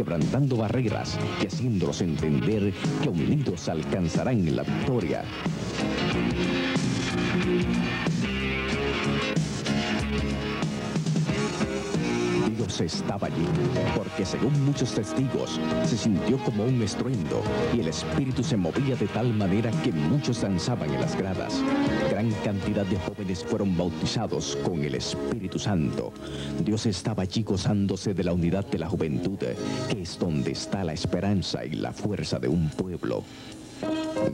quebrantando barreras y haciéndolos entender que unidos alcanzarán la victoria. Estaba allí, porque según muchos testigos, se sintió como un estruendo y el espíritu se movía de tal manera que muchos danzaban en las gradas. Gran cantidad de jóvenes fueron bautizados con el Espíritu Santo. Dios estaba allí gozándose de la unidad de la juventud, que es donde está la esperanza y la fuerza de un pueblo.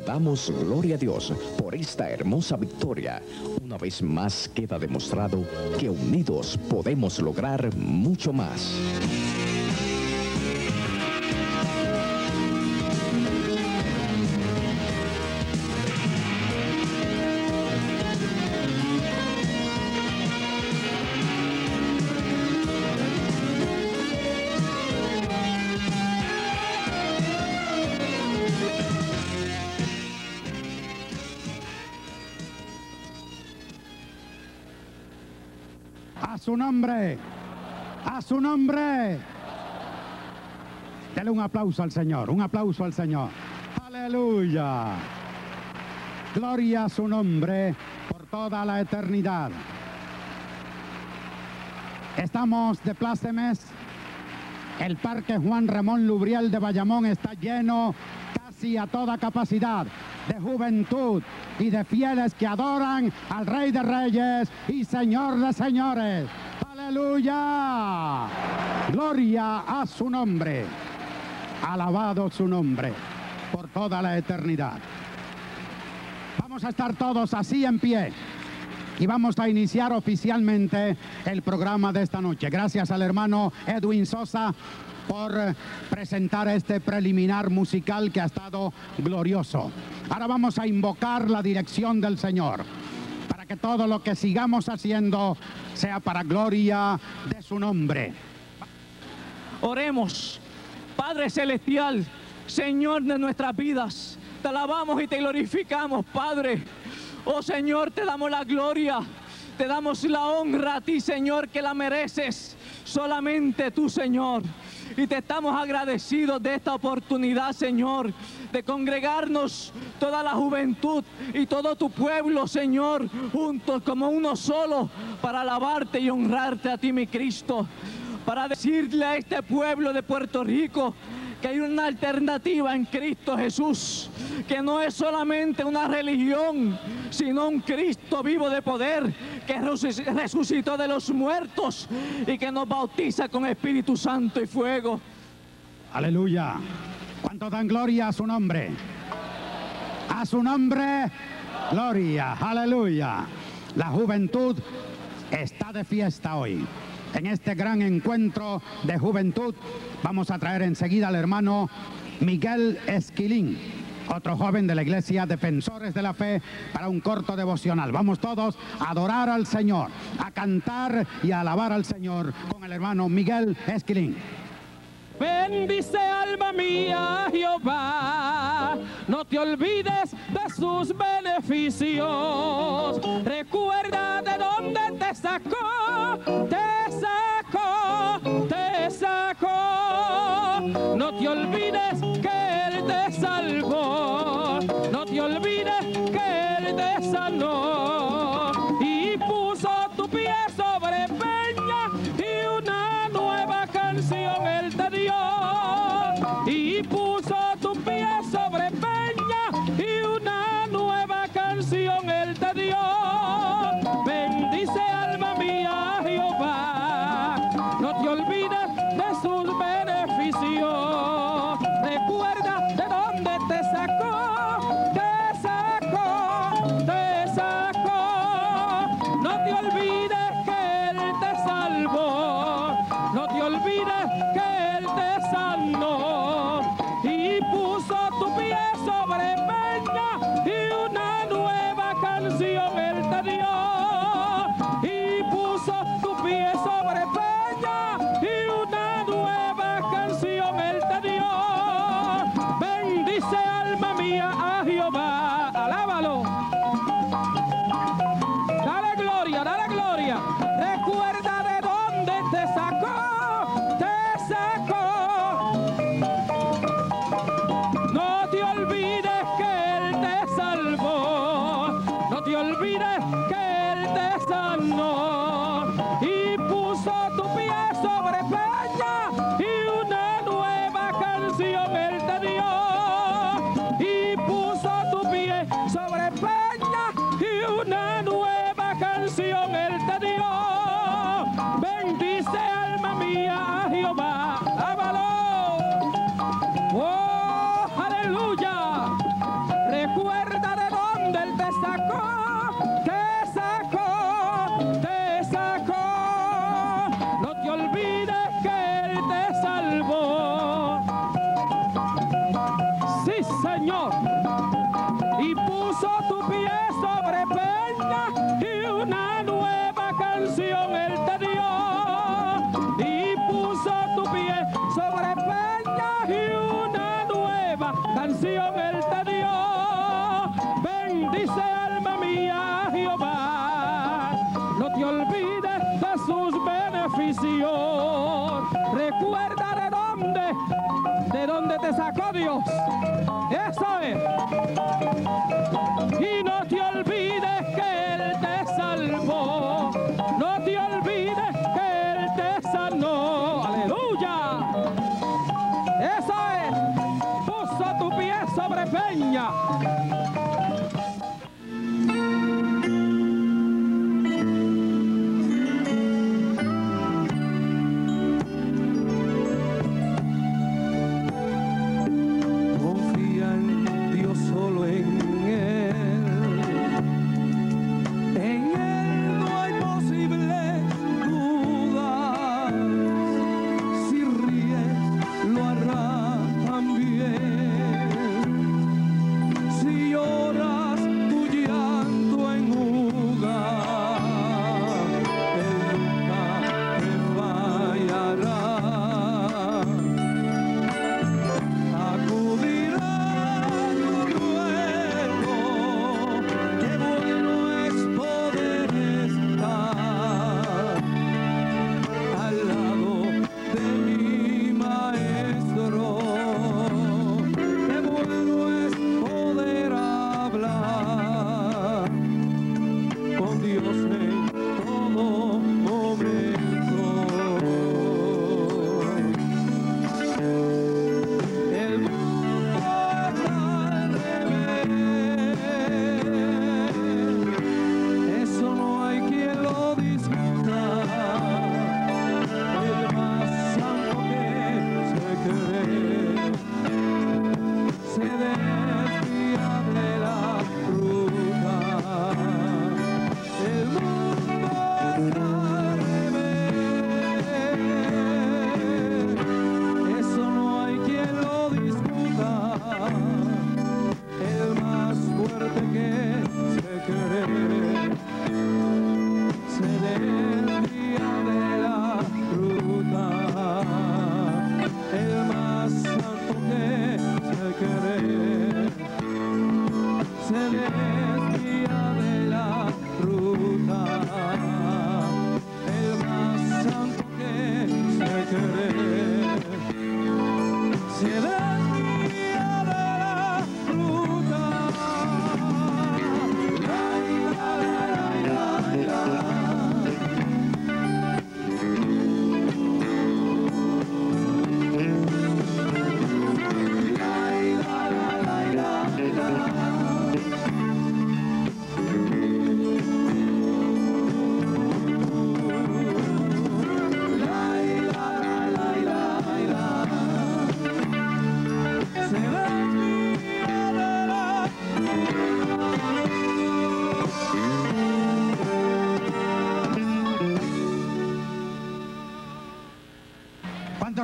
Damos gloria a Dios por esta hermosa victoria. Una vez más queda demostrado que unidos podemos lograr mucho más. Nombre. A su nombre. Dele un aplauso al Señor. Un aplauso al Señor. Aleluya. Gloria a su nombre por toda la eternidad. Estamos de plácemes. El Parque Juan Ramón Lubriel de Bayamón está lleno casi a toda capacidad de juventud y de fieles que adoran al Rey de Reyes y Señor de Señores. Aleluya. Gloria a su nombre. Alabado su nombre por toda la eternidad. Vamos a estar todos así en pie. Y vamos a iniciar oficialmente el programa de esta noche. Gracias al hermano Edwin Sosa por presentar este preliminar musical que ha estado glorioso. Ahora vamos a invocar la dirección del Señor que todo lo que sigamos haciendo sea para gloria de su nombre. Oremos. Padre Celestial, Señor de nuestras vidas, te alabamos y te glorificamos, Padre. Oh Señor, te damos la gloria, te damos la honra a ti, Señor, que la mereces. Solamente tú, Señor. Y te estamos agradecidos de esta oportunidad, Señor, de congregarnos toda la juventud y todo tu pueblo, Señor, juntos como uno solo, para alabarte y honrarte a ti, mi Cristo para decirle a este pueblo de Puerto Rico que hay una alternativa en Cristo Jesús, que no es solamente una religión, sino un Cristo vivo de poder que resuc- resucitó de los muertos y que nos bautiza con Espíritu Santo y fuego. Aleluya. ¿Cuánto dan gloria a su nombre? A su nombre, gloria. Aleluya. La juventud está de fiesta hoy. En este gran encuentro de juventud vamos a traer enseguida al hermano Miguel Esquilín, otro joven de la iglesia Defensores de la Fe, para un corto devocional. Vamos todos a adorar al Señor, a cantar y a alabar al Señor con el hermano Miguel Esquilín. Bendice alma mía Jehová, no te olvides de sus beneficios. Recuerda de dónde te sacó,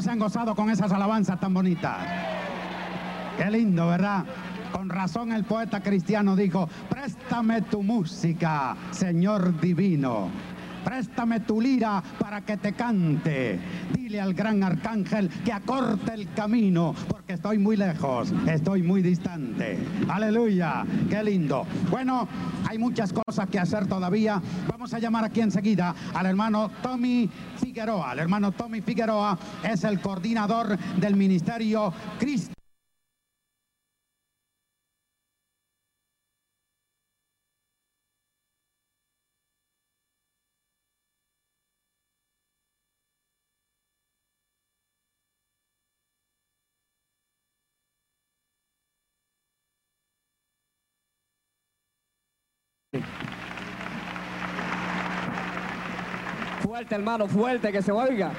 se han gozado con esas alabanzas tan bonitas? Qué lindo, ¿verdad? Con razón el poeta cristiano dijo, préstame tu música, Señor divino. Préstame tu lira para que te cante. Dile al gran arcángel que acorte el camino, porque estoy muy lejos, estoy muy distante. Aleluya, qué lindo. Bueno, hay muchas cosas que hacer todavía. Vamos a llamar aquí enseguida al hermano Tommy Figueroa. El hermano Tommy Figueroa es el coordinador del Ministerio Cristo. Fuerte, hermano, fuerte, que se oiga.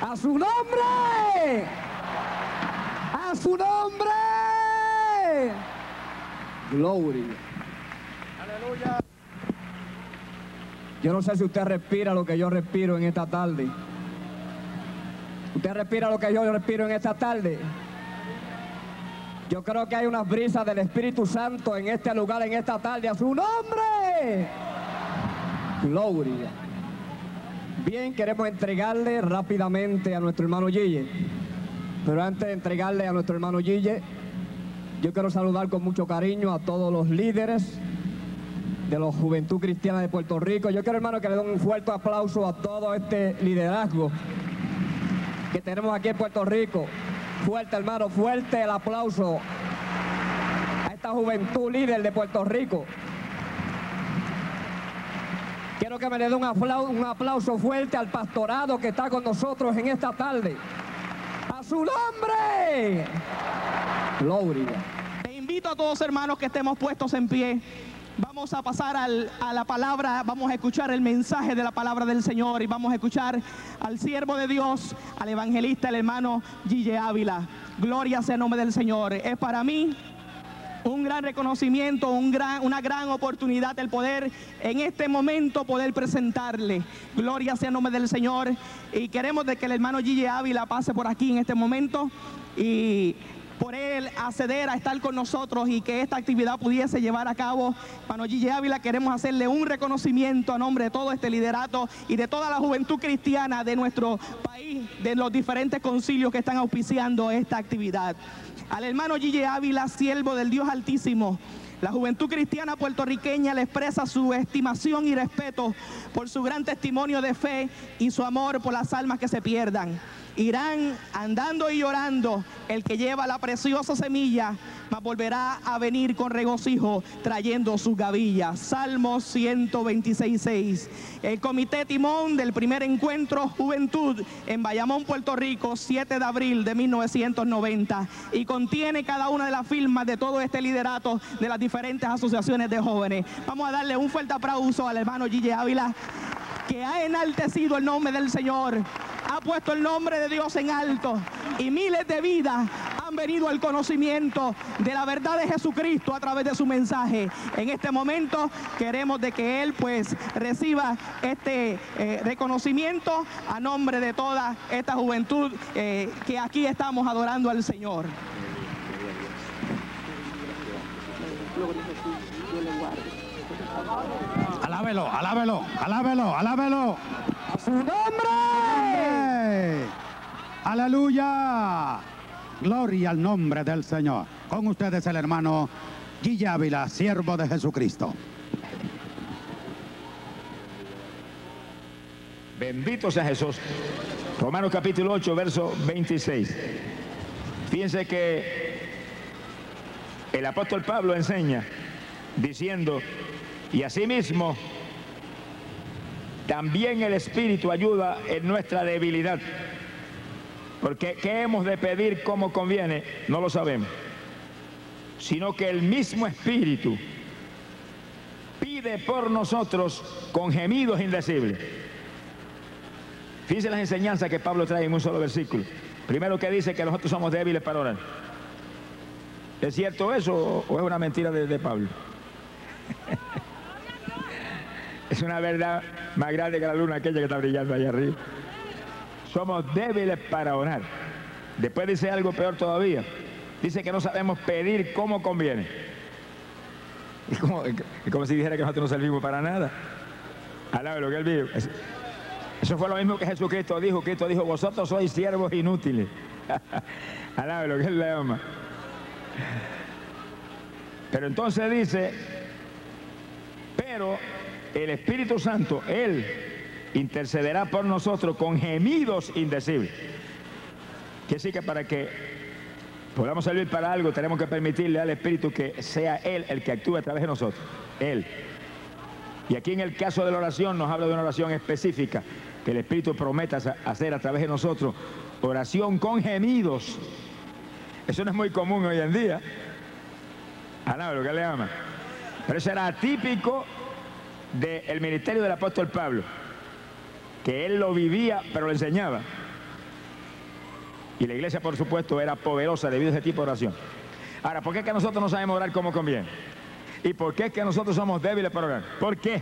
A su nombre. A su nombre. Gloria. Aleluya. Yo no sé si usted respira lo que yo respiro en esta tarde. Usted respira lo que yo respiro en esta tarde. Yo creo que hay unas brisas del Espíritu Santo en este lugar, en esta tarde. A su nombre. Gloria. Bien, queremos entregarle rápidamente a nuestro hermano Gille. Pero antes de entregarle a nuestro hermano Gille, yo quiero saludar con mucho cariño a todos los líderes de la Juventud Cristiana de Puerto Rico. Yo quiero, hermano, que le den un fuerte aplauso a todo este liderazgo que tenemos aquí en Puerto Rico. Fuerte, hermano, fuerte el aplauso a esta juventud líder de Puerto Rico. Quiero que me le dé un aplauso, fuerte al pastorado que está con nosotros en esta tarde. ¡A su nombre! Gloria. Te invito a todos hermanos que estemos puestos en pie. Vamos a pasar a la palabra, vamos a escuchar el mensaje de la palabra del Señor y vamos a escuchar al siervo de Dios, al evangelista, el hermano Gille Ávila. Gloria sea el nombre del Señor. Es para mí un gran reconocimiento, una gran oportunidad el poder en este momento poder presentarle. Gloria sea el nombre del Señor. Y queremos de que el hermano Gille Ávila pase por aquí en este momento y por él acceder a estar con nosotros y que esta actividad pudiese llevar a cabo. Hermano Gille Ávila, queremos hacerle un reconocimiento a nombre de todo este liderato y de toda la juventud cristiana de nuestro país, de los diferentes concilios que están auspiciando esta actividad al hermano Gille Ávila, siervo del Dios Altísimo. La juventud cristiana puertorriqueña le expresa su estimación y respeto por su gran testimonio de fe y su amor por las almas que se pierdan. Irán andando y llorando el que lleva la preciosa semilla, volverá a venir con regocijo trayendo sus gavillas. Salmo 126.6. El comité timón del primer encuentro Juventud en Bayamón, Puerto Rico, 7 de abril de 1990. Y contiene cada una de las firmas de todo este liderato de las diferentes asociaciones de jóvenes. Vamos a darle un fuerte aplauso al hermano Gille Ávila que ha enaltecido el nombre del Señor, ha puesto el nombre de Dios en alto y miles de vidas han venido al conocimiento de la verdad de Jesucristo a través de su mensaje. En este momento queremos de que Él pues reciba este eh, reconocimiento a nombre de toda esta juventud eh, que aquí estamos adorando al Señor. Alábelo, alábelo, alábelo, alábelo. ¡A su nombre! Aleluya. Gloria al nombre del Señor. Con ustedes el hermano Gille Ávila, siervo de Jesucristo. Bendito sea Jesús. Romanos capítulo 8, verso 26. Fíjense que el apóstol Pablo enseña diciendo, y asimismo, también el Espíritu ayuda en nuestra debilidad. Porque ¿qué hemos de pedir como conviene? No lo sabemos. Sino que el mismo Espíritu pide por nosotros con gemidos indecibles. Fíjense las enseñanzas que Pablo trae en un solo versículo. Primero que dice que nosotros somos débiles para orar. ¿Es cierto eso o- es una mentira de, de Pablo? es una verdad más grande que la luna aquella que está brillando allá arriba. Somos débiles para orar. Después dice algo peor todavía. Dice que no sabemos pedir como conviene. Es como, si dijera que nosotros no servimos para nada. Alabe lo que él vive. Es- eso fue lo mismo que Jesucristo dijo. Cristo dijo, vosotros sois siervos inútiles. Alabe lo que él le ama. Pero entonces dice, pero el Espíritu Santo, Él intercederá por nosotros con gemidos indecibles. Quiere decir que para que podamos servir para algo, tenemos que permitirle al Espíritu que sea Él el que actúe a través de nosotros. Él. Y aquí en el caso de la oración nos habla de una oración específica que el Espíritu prometa hacer- a través de nosotros. Oración con gemidos. Eso no es muy común hoy en día. Alaba lo que le ama. Pero eso era típico del ministerio del apóstol Pablo. Que él lo vivía, pero lo enseñaba. Y la iglesia, por supuesto, era poderosa debido a ese tipo de oración. Ahora, ¿por qué es que nosotros no sabemos orar como conviene? ¿Y por qué es que nosotros somos débiles para orar? ¿Por qué?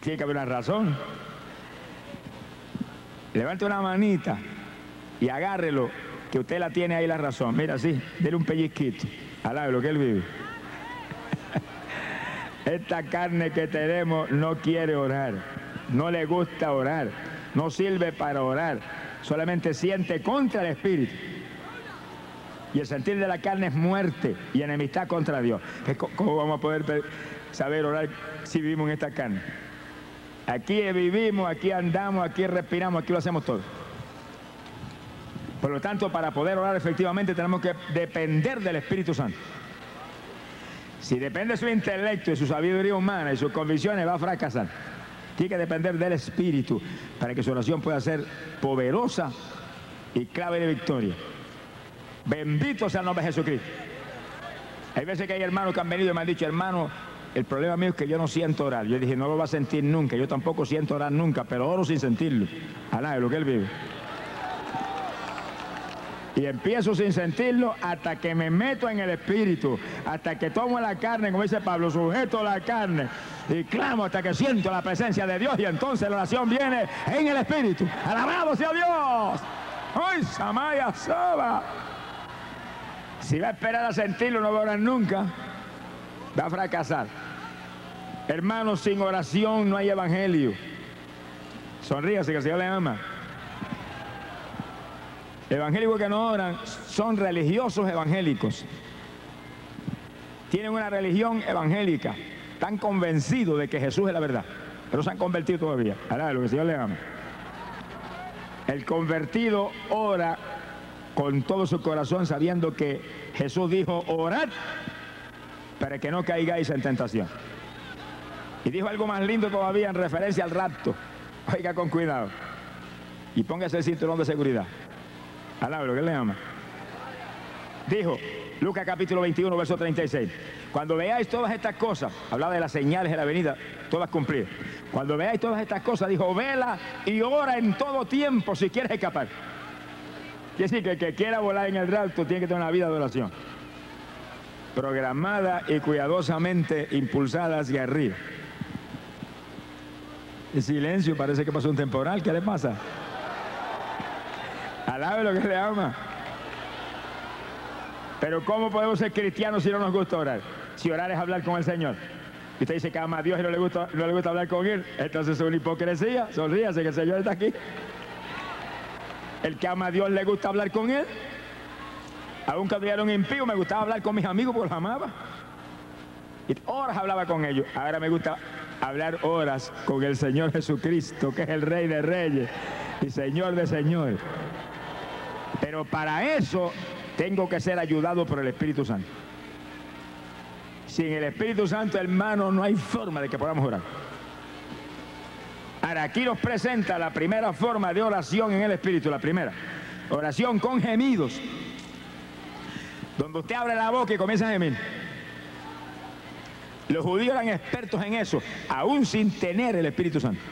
Tiene que haber una razón. Levante una manita y agárrelo, que usted la tiene ahí la razón. Mira, así, dele un pellizquito. Alabe lo que él vive. Esta carne que tenemos no quiere orar, no le gusta orar, no sirve para orar, solamente siente contra el Espíritu. Y el sentir de la carne es muerte y enemistad contra Dios. ¿Cómo vamos a poder saber orar si vivimos en esta carne? Aquí vivimos, aquí andamos, aquí respiramos, aquí lo hacemos todo. Por lo tanto, para poder orar efectivamente tenemos que depender del Espíritu Santo. Si depende de su intelecto y su sabiduría humana y sus convicciones, va a fracasar. Tiene que depender del Espíritu para que su oración pueda ser poderosa y clave de victoria. Bendito sea el nombre de Jesucristo. Hay veces que hay hermanos que han venido y me han dicho, hermano, el problema mío es que yo no siento orar. Yo dije, no lo va a sentir nunca. Yo tampoco siento orar nunca, pero oro sin sentirlo. Alá, es lo que él vive. Y empiezo sin sentirlo hasta que me meto en el espíritu, hasta que tomo la carne, como dice Pablo, sujeto la carne y clamo hasta que siento la presencia de Dios y entonces la oración viene en el espíritu. Alabado sea Dios. ¡Ay, Samaya Soba! Si va a esperar a sentirlo, no va a orar nunca. Va a fracasar. Hermanos, sin oración no hay evangelio. Sonríase que el Señor le ama. Evangélicos que no oran son religiosos evangélicos. Tienen una religión evangélica. Están convencidos de que Jesús es la verdad. Pero se han convertido todavía. Ahora, lo que el Señor le ama. El convertido ora con todo su corazón sabiendo que Jesús dijo, orad para que no caigáis en tentación. Y dijo algo más lindo todavía en referencia al rapto. Oiga con cuidado. Y póngase el cinturón de seguridad. Lo que le ama. Dijo, Lucas capítulo 21, verso 36. Cuando veáis todas estas cosas, hablaba de las señales de la venida, todas cumplidas. Cuando veáis todas estas cosas, dijo, vela y ora en todo tiempo si quieres escapar. Quiere decir que el que quiera volar en el rapto tiene que tener una vida de oración. Programada y cuidadosamente impulsada hacia arriba. El silencio, parece que pasó un temporal. ¿Qué le pasa? Alabe lo que le ama. Pero ¿cómo podemos ser cristianos si no nos gusta orar? Si orar es hablar con el Señor. Y usted dice que ama a Dios y no le gusta, no le gusta hablar con Él. Entonces es una hipocresía. Sonríase que el Señor está aquí. El que ama a Dios le gusta hablar con Él. Aún cuando era un impío me gustaba hablar con mis amigos porque los amaba. Y horas hablaba con ellos. Ahora me gusta hablar horas con el Señor Jesucristo, que es el Rey de Reyes y Señor de Señores. Pero para eso tengo que ser ayudado por el Espíritu Santo. Sin el Espíritu Santo, hermano, no hay forma de que podamos orar. Ahora, aquí nos presenta la primera forma de oración en el Espíritu, la primera. Oración con gemidos. Donde usted abre la boca y comienza a gemir. Los judíos eran expertos en eso, aún sin tener el Espíritu Santo.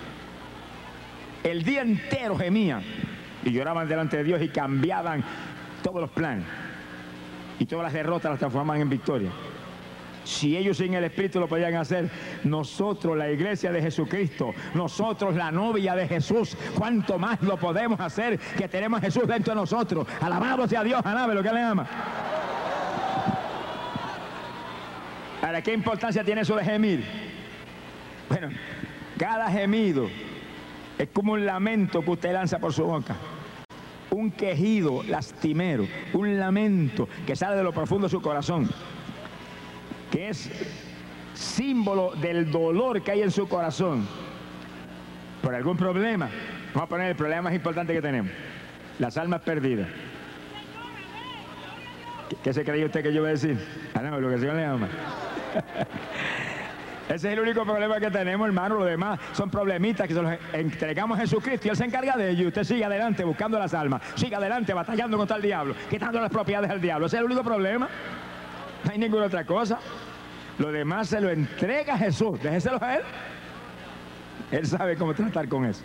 El día entero gemían y lloraban delante de Dios y cambiaban todos los planes. Y todas las derrotas las transformaban en victoria. Si ellos sin el Espíritu lo podían hacer, nosotros, la iglesia de Jesucristo, nosotros, la novia de Jesús, ¿cuánto más lo podemos hacer que tenemos a Jesús dentro de nosotros? Alabado sea Dios, alabe lo que le ama. Ahora, ¿qué importancia tiene eso de gemir? Bueno, cada gemido es como un lamento que usted lanza por su boca. Un quejido lastimero, un lamento que sale de lo profundo de su corazón, que es símbolo del dolor que hay en su corazón por algún problema. Vamos a poner el problema más importante que tenemos, las almas perdidas. ¿Qué, se creía usted que yo iba a decir? Ah, no, lo que el le ama. Ese es el único problema que tenemos, hermano. Lo demás son problemitas que se los entregamos a Jesucristo y Él se encarga de ello. Y usted sigue adelante buscando las almas. Sigue adelante batallando contra el diablo, quitando las propiedades al diablo. Ese es el único problema. No hay ninguna otra cosa. Lo demás se lo entrega a Jesús. Déjeselo a Él. Él sabe cómo tratar con eso.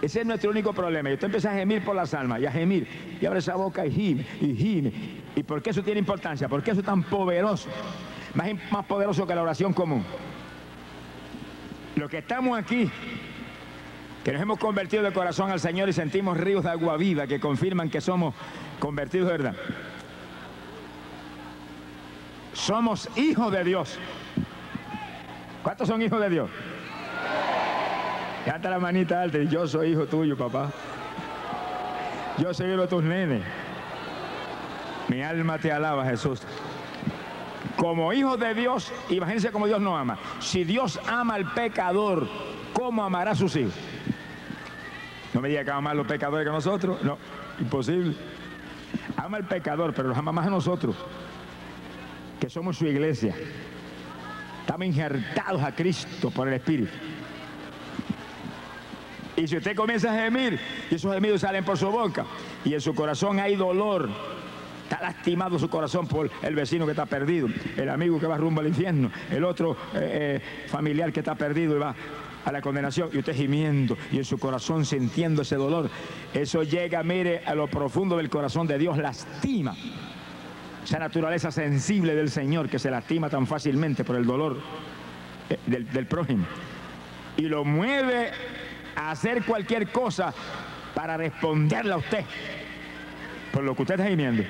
Ese es nuestro único problema. Y usted empieza a gemir por las almas y a gemir. Y abre esa boca y gime y gime. ¿Y por qué eso tiene importancia? ¿Por qué eso es tan poderoso? Más, más poderoso que la oración común. Los que estamos aquí, que nos hemos convertido de corazón al Señor y sentimos ríos de agua viva que confirman que somos convertidos de verdad. Somos hijos de Dios. ¿Cuántos son hijos de Dios? Canta la manita alta y yo soy hijo tuyo, papá. Yo soy hijo de tus nenes. Mi alma te alaba, Jesús. Como hijos de Dios, imagínense cómo Dios no ama. Si Dios ama al pecador, ¿cómo amará a sus hijos? No me diga que ama más los pecadores que nosotros. No, imposible. Ama al pecador, pero los ama más a nosotros, que somos su iglesia. Estamos injertados a Cristo por el Espíritu. Y si usted comienza a gemir, y esos gemidos salen por su boca, y en su corazón hay dolor, está lastimado su corazón por el vecino que está perdido, el amigo que va rumbo al infierno, el otro eh, eh, familiar que está perdido y va a la condenación, y usted gimiendo, y en su corazón sintiendo ese dolor, eso llega, mire, a lo profundo del corazón de Dios, lastima esa naturaleza sensible del Señor que se lastima tan fácilmente por el dolor eh, del, del prójimo, y lo mueve a hacer cualquier cosa para responderle a usted por lo que usted está gimiendo.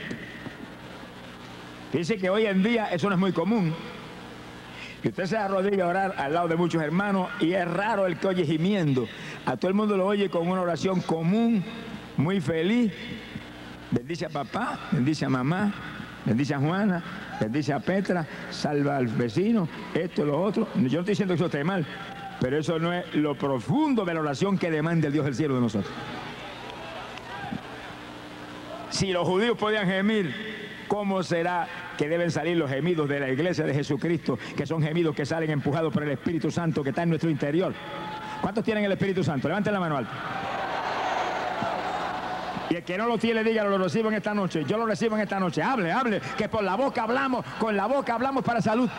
Dice que hoy en día eso no es muy común. Que usted se arrodilla a orar al lado de muchos hermanos y es raro el que oye gimiendo. A todo el mundo lo oye con una oración común, muy feliz. Bendice a papá, bendice a mamá, bendice a Juana, bendice a Petra, salva al vecino, esto, lo otro. Yo no estoy diciendo que eso esté mal, pero eso no es lo profundo de la oración que demanda el Dios del cielo de nosotros. Si los judíos podían gemir, ¿cómo será que deben salir los gemidos de la iglesia de Jesucristo, que son gemidos que salen empujados por el Espíritu Santo que está en nuestro interior? ¿Cuántos tienen el Espíritu Santo? Levanten la mano alta. Y el que no lo tiene, dígalo, lo recibo en esta noche. Yo lo recibo en esta noche. Hable, hable, que por la boca hablamos, con la boca hablamos para salud.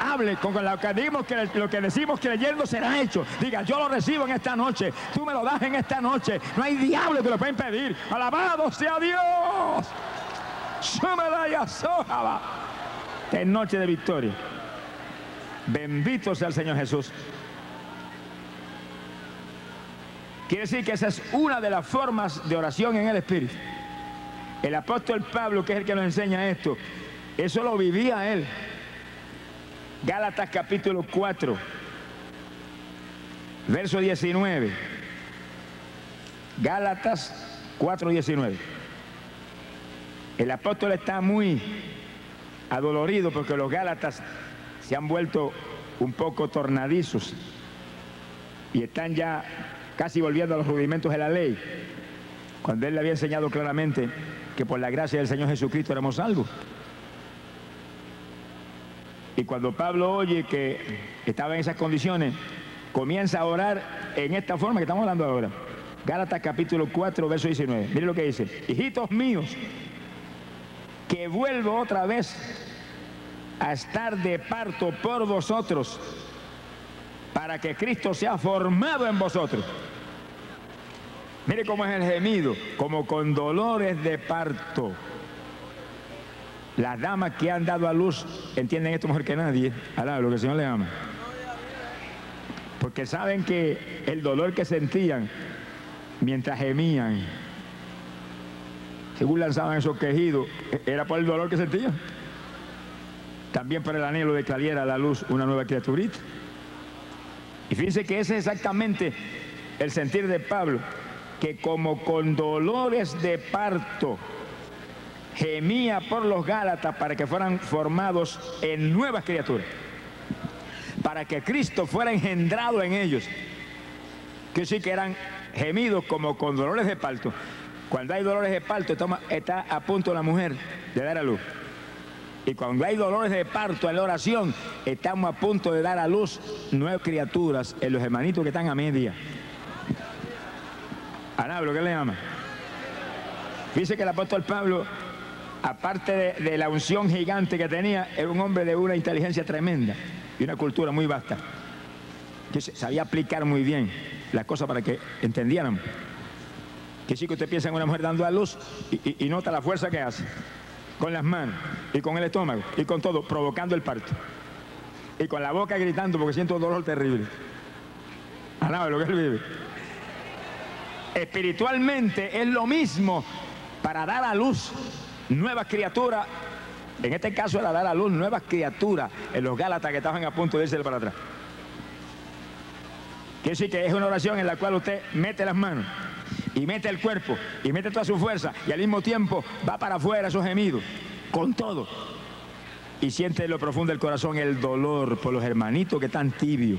Hable, con lo que, decimos que lo que decimos creyendo será hecho. Diga, yo lo recibo en esta noche. Tú me lo das en esta noche. No hay diablo que lo pueda impedir. Alabado sea Dios. Es noche de victoria. Bendito sea el Señor Jesús. Quiere decir que esa es una de las formas de oración en el Espíritu. El apóstol Pablo, que es el que nos enseña esto, eso lo vivía él. Gálatas capítulo 4, verso 19. Gálatas 4, 19. El apóstol está muy adolorido porque los Gálatas se han vuelto un poco tornadizos y están ya casi volviendo a los rudimentos de la ley, cuando él le había enseñado claramente que por la gracia del Señor Jesucristo éramos salvos. Y cuando Pablo oye que estaba en esas condiciones, comienza a orar en esta forma que estamos hablando ahora. Gálatas capítulo 4, verso 19. Mire lo que dice. Hijitos míos, que vuelvo otra vez a estar de parto por vosotros, para que Cristo sea formado en vosotros. Mire cómo es el gemido, como con dolores de parto. Las damas que han dado a luz entienden esto mejor que nadie. Alá, lo que el Señor le ama. Porque saben que el dolor que sentían mientras gemían, según lanzaban esos quejidos, era por el dolor que sentían. También por el anhelo de que saliera a la luz una nueva criaturita. Y fíjense que ese es exactamente el sentir de Pablo, que como con dolores de parto, gemía por los Gálatas para que fueran formados en nuevas criaturas, para que Cristo fuera engendrado en ellos, que sí que eran gemidos como con dolores de parto. Cuando hay dolores de parto, está a punto la mujer de dar a luz. Y cuando hay dolores de parto en la oración, estamos a punto de dar a luz nuevas criaturas en los hermanitos que están a media. Anablo, ¿qué le llama? Dice que el apóstol Pablo aparte de, la unción gigante que tenía, era un hombre de una inteligencia tremenda y una cultura muy vasta, que sabía aplicar muy bien las cosas para que entendieran. Que sí que usted piensa en una mujer dando a luz y, nota la fuerza que hace. Con las manos y con el estómago y con todo, provocando el parto. Y con la boca gritando porque siento dolor terrible. Alaba lo que él vive. Espiritualmente es lo mismo para dar a luz nuevas criaturas. En este caso era dar a luz nuevas criaturas en los Gálatas que estaban a punto de irse para atrás. Quiere decir que es una oración en la cual usted mete las manos y mete el cuerpo y mete toda su fuerza y al mismo tiempo va para afuera esos gemidos, con todo. Y siente en lo profundo del corazón el dolor por los hermanitos que están tibios.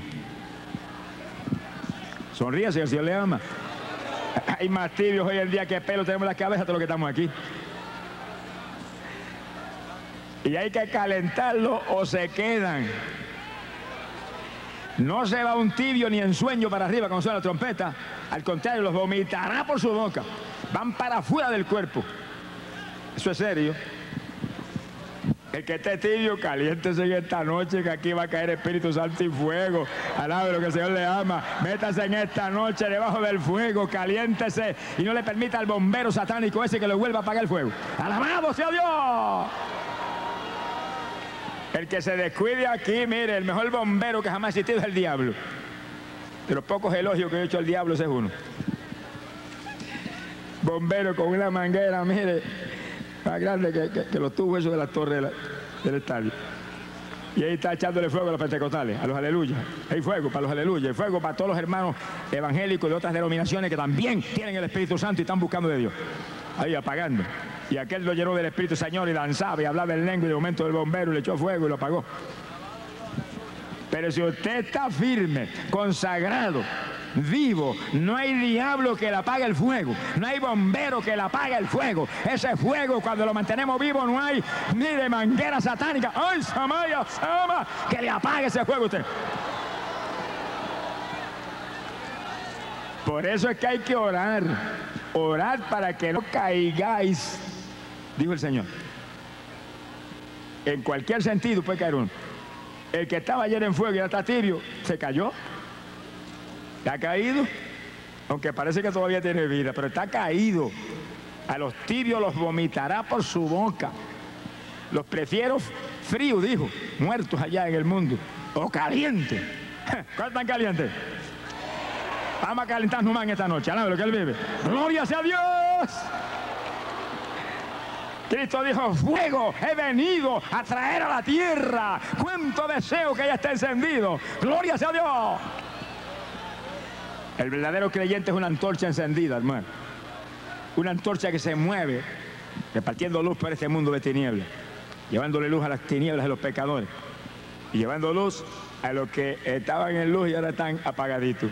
Sonríase, el Señor le ama. Hay más tibios hoy en día que pelo tenemos en la cabeza de los que estamos aquí. Y hay que calentarlo o se quedan. No se va un tibio ni en sueño para arriba cuando suena la trompeta. Al contrario, los vomitará por su boca. Van para afuera del cuerpo. Eso es serio. El que esté tibio, caliéntese en esta noche que aquí va a caer Espíritu Santo y fuego. Alabe lo que el Señor le ama. Métase en esta noche debajo del fuego, caliéntese y no le permita al bombero satánico ese que le vuelva a apagar el fuego. ¡Alabado sea Dios! El que se descuide aquí, mire, el mejor bombero que jamás ha existido es el diablo. De los pocos elogios que he hecho al diablo, ese es uno. Bombero con una manguera, mire, más grande que, que- que los tubos esos de la torre del estadio. Y ahí está echándole fuego a los pentecostales, a los aleluyas. Hay fuego para los aleluyas, hay fuego para todos los hermanos evangélicos de otras denominaciones que también tienen el Espíritu Santo y están buscando de Dios. Ahí apagando. Y aquel lo llenó del Espíritu Señor y danzaba y hablaba en lengua y de momento el bombero le echó fuego y lo apagó. Pero si usted está firme, consagrado, vivo, no hay diablo que le apague el fuego, no hay bombero que le apague el fuego. Ese fuego, cuando lo mantenemos vivo, no hay ni de manguera satánica. ¡Ay, Samaya, Sama! Que le apague ese fuego a usted. Por eso es que hay que orar. Orar para que no caigáis, dijo el Señor. En cualquier sentido puede caer uno. El que estaba ayer en fuego y ya está tibio, se cayó. ¿Ha caído? Aunque parece que todavía tiene vida, pero está caído. A los tibios los vomitará por su boca. Los prefiero fríos, dijo, muertos allá en el mundo. O calientes. ¿Cuál tan caliente? Vamos a calentarnos más en esta noche. Alaba lo que él vive. Gloria sea Dios. Cristo dijo, fuego, he venido a traer a la tierra. Cuánto deseo que ya esté encendido. Gloria sea Dios. El verdadero creyente es una antorcha encendida, hermano. Una antorcha que se mueve, repartiendo luz para este mundo de tinieblas, llevándole luz a las tinieblas de los pecadores y llevando luz a los que estaban en luz y ahora están apagaditos.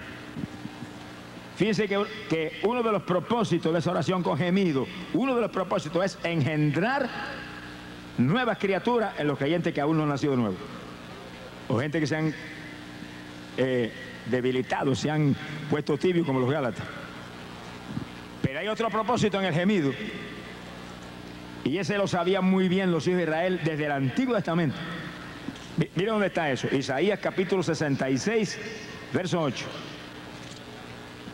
Fíjense que, uno de los propósitos de esa oración con gemido, uno de los propósitos es engendrar nuevas criaturas en los creyentes que aún no han nacido nuevos. O gente que se han eh, debilitado, se han puesto tibios como los Gálatas. Pero hay otro propósito en el gemido. Y ese lo sabían muy bien los hijos de Israel desde el Antiguo Testamento. Mi- Mira dónde está eso. Isaías capítulo 66, verso 8.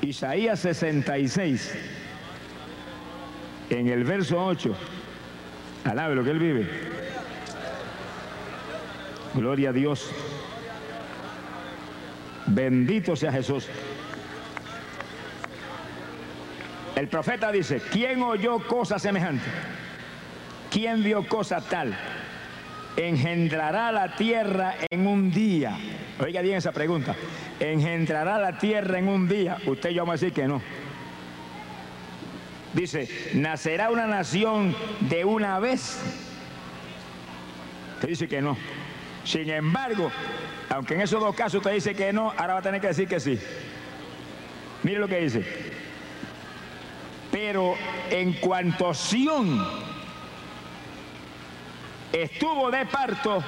Isaías 66, en el verso 8. Alabe lo que él vive. Gloria a Dios. Bendito sea Jesús. El profeta dice, ¿quién oyó cosa semejante? ¿Quién vio cosa tal? Engendrará la tierra en un día. Oiga bien esa pregunta. ¿Engendrará la tierra en un día? Usted y yo a decir que no. Dice, ¿nacerá una nación de una vez? Usted dice que no. Sin embargo, aunque en esos dos casos usted dice que no, ahora va a tener que decir que sí. Mire lo que dice. Pero en cuanto Sión estuvo de parto,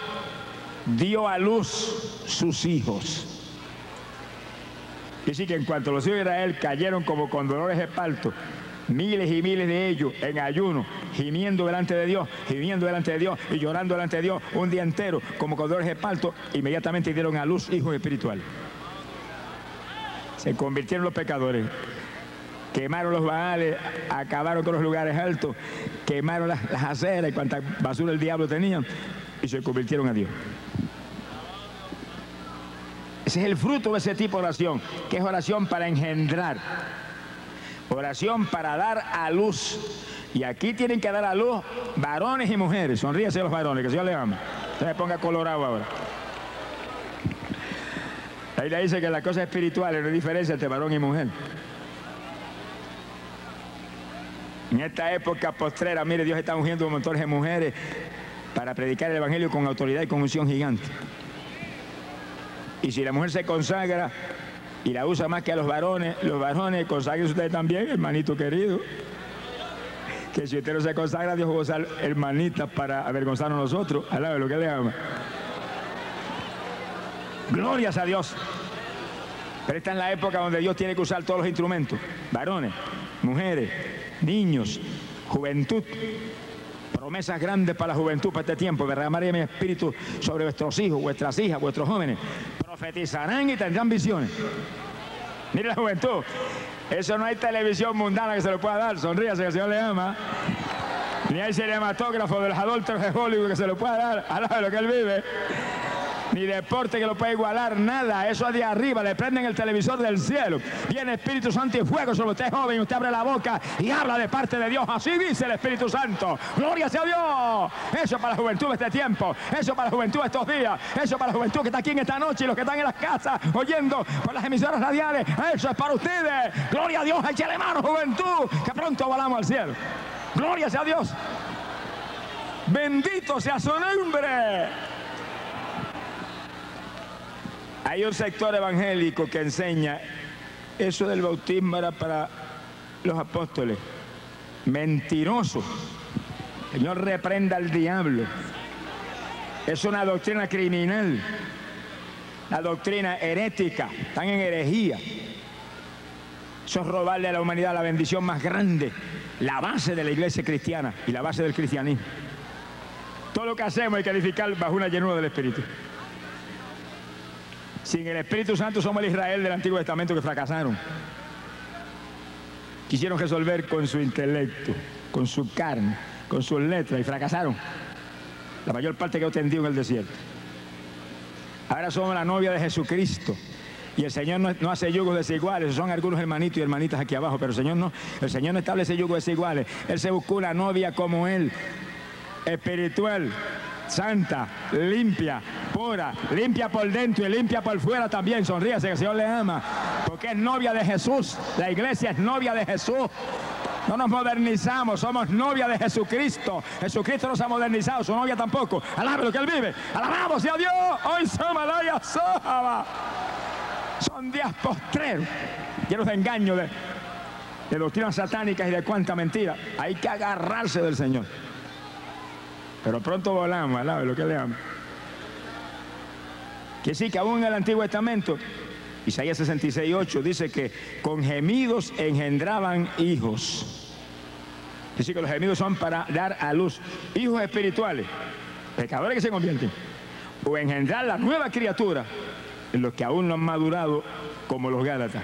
dio a luz sus hijos. Y sí que en cuanto los hijos de Israel cayeron como con dolores de parto, miles y miles de ellos en ayuno, gimiendo delante de Dios, gimiendo delante de Dios y llorando delante de Dios un día entero como con dolores de parto, inmediatamente dieron a luz hijos espirituales. Se convirtieron los pecadores. Quemaron los baales, acabaron con los lugares altos, quemaron las, las aceras y cuanta basura el diablo tenía y se convirtieron a Dios. Ese es el fruto de ese tipo de oración, que es oración para engendrar, oración para dar a luz. Y aquí tienen que dar a luz varones y mujeres. Sonríese a los varones, que el Señor le ama. Me ponga colorado ahora. Ahí le dice que la cosa espiritual no hay diferencia entre varón y mujer. En esta época postrera, mire, Dios está ungiendo un montón de mujeres para predicar el Evangelio con autoridad y con unción gigante. Y si la mujer se consagra y la usa más que a los varones, los varones, consagren ustedes también, hermanito querido. Que si usted no se consagra, Dios va a usar hermanitas para avergonzarnos nosotros. Alabe lo que le ama. Glorias a Dios. Pero esta es la época donde Dios tiene que usar todos los instrumentos. Varones, mujeres, niños, juventud. Promesas grandes para la juventud para este tiempo. Derramaré mi espíritu sobre vuestros hijos, vuestras hijas, vuestros jóvenes. Profetizarán y tendrán visiones. Mire la juventud. Eso no hay televisión mundana que se lo pueda dar. Sonríase que el Señor le ama. Ni hay cinematógrafo de los adultos de Hollywood que se lo pueda dar. Al lado de lo que él vive ni deporte que lo pueda igualar, nada. Eso es de arriba, le prenden el televisor del cielo. Viene Espíritu Santo y fuego sobre usted, joven. Usted abre la boca y habla de parte de Dios. Así dice el Espíritu Santo. Gloria sea Dios. Eso para la juventud de este tiempo. Eso para la juventud de estos días. Eso para la juventud que está aquí en esta noche y los que están en las casas oyendo por las emisoras radiales. Eso es para ustedes. Gloria a Dios. Échale mano, juventud, que pronto volamos al cielo. Gloria sea Dios. Bendito sea su nombre. Hay un sector evangélico que enseña eso del bautismo era para los apóstoles. Mentiroso. Señor reprenda al diablo. Es una doctrina criminal. La doctrina herética. Están en herejía. Eso es robarle a la humanidad la bendición más grande. La base de la iglesia cristiana y la base del cristianismo. Todo lo que hacemos hay que edificar bajo una llenura del Espíritu. Sin el Espíritu Santo somos el Israel del Antiguo Testamento que fracasaron. Quisieron resolver con su intelecto, con su carne, con sus letras y fracasaron. La mayor parte quedó tendido en el desierto. Ahora somos la novia de Jesucristo. Y el Señor no, no hace yugos desiguales, son algunos hermanitos y hermanitas aquí abajo, pero el Señor no, el Señor no establece yugos desiguales. Él se buscó una novia como Él, espiritual, santa, limpia, limpia por dentro y limpia por fuera también. Sonríase que el Señor le ama, porque es novia de Jesús. La iglesia es novia de Jesús. No nos modernizamos, somos novia de Jesucristo. Jesucristo no se ha modernizado, su novia tampoco. Alabe lo que él vive. Alabamos a Dios. Hoy somos la Saba. Son días postreros, llenos de engaño, de, doctrinas satánicas y de cuánta mentira. Hay que agarrarse del Señor. Pero pronto volamos, alabe lo que le amo. Que sí, que aún en el Antiguo Testamento, Isaías 66, 8 dice que con gemidos engendraban hijos. Dice que los gemidos son para dar a luz hijos espirituales, pecadores que se convierten, o engendrar la nueva criatura en los que aún no han madurado como los Gálatas.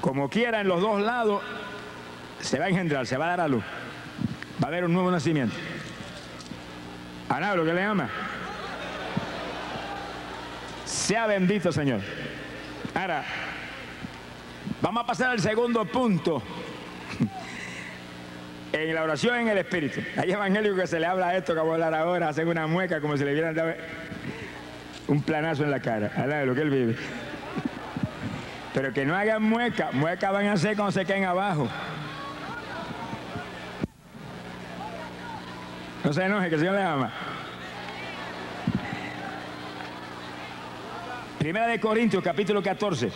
Como quiera, en los dos lados se va a engendrar, se va a dar a luz. Va a haber un nuevo nacimiento. Alá lo que le ama. Sea bendito, Señor. Ahora, vamos a pasar al segundo punto. En la oración en el Espíritu. Hay evangélicos que se le habla a esto que voy a hablar ahora, hacen una mueca como si le hubieran dado un planazo en la cara. Alá de lo que él vive. Pero que no hagan mueca. Mueca van a hacer cuando se queden abajo. No se enoje, que el Señor le ama. Primera de Corintios, capítulo 14.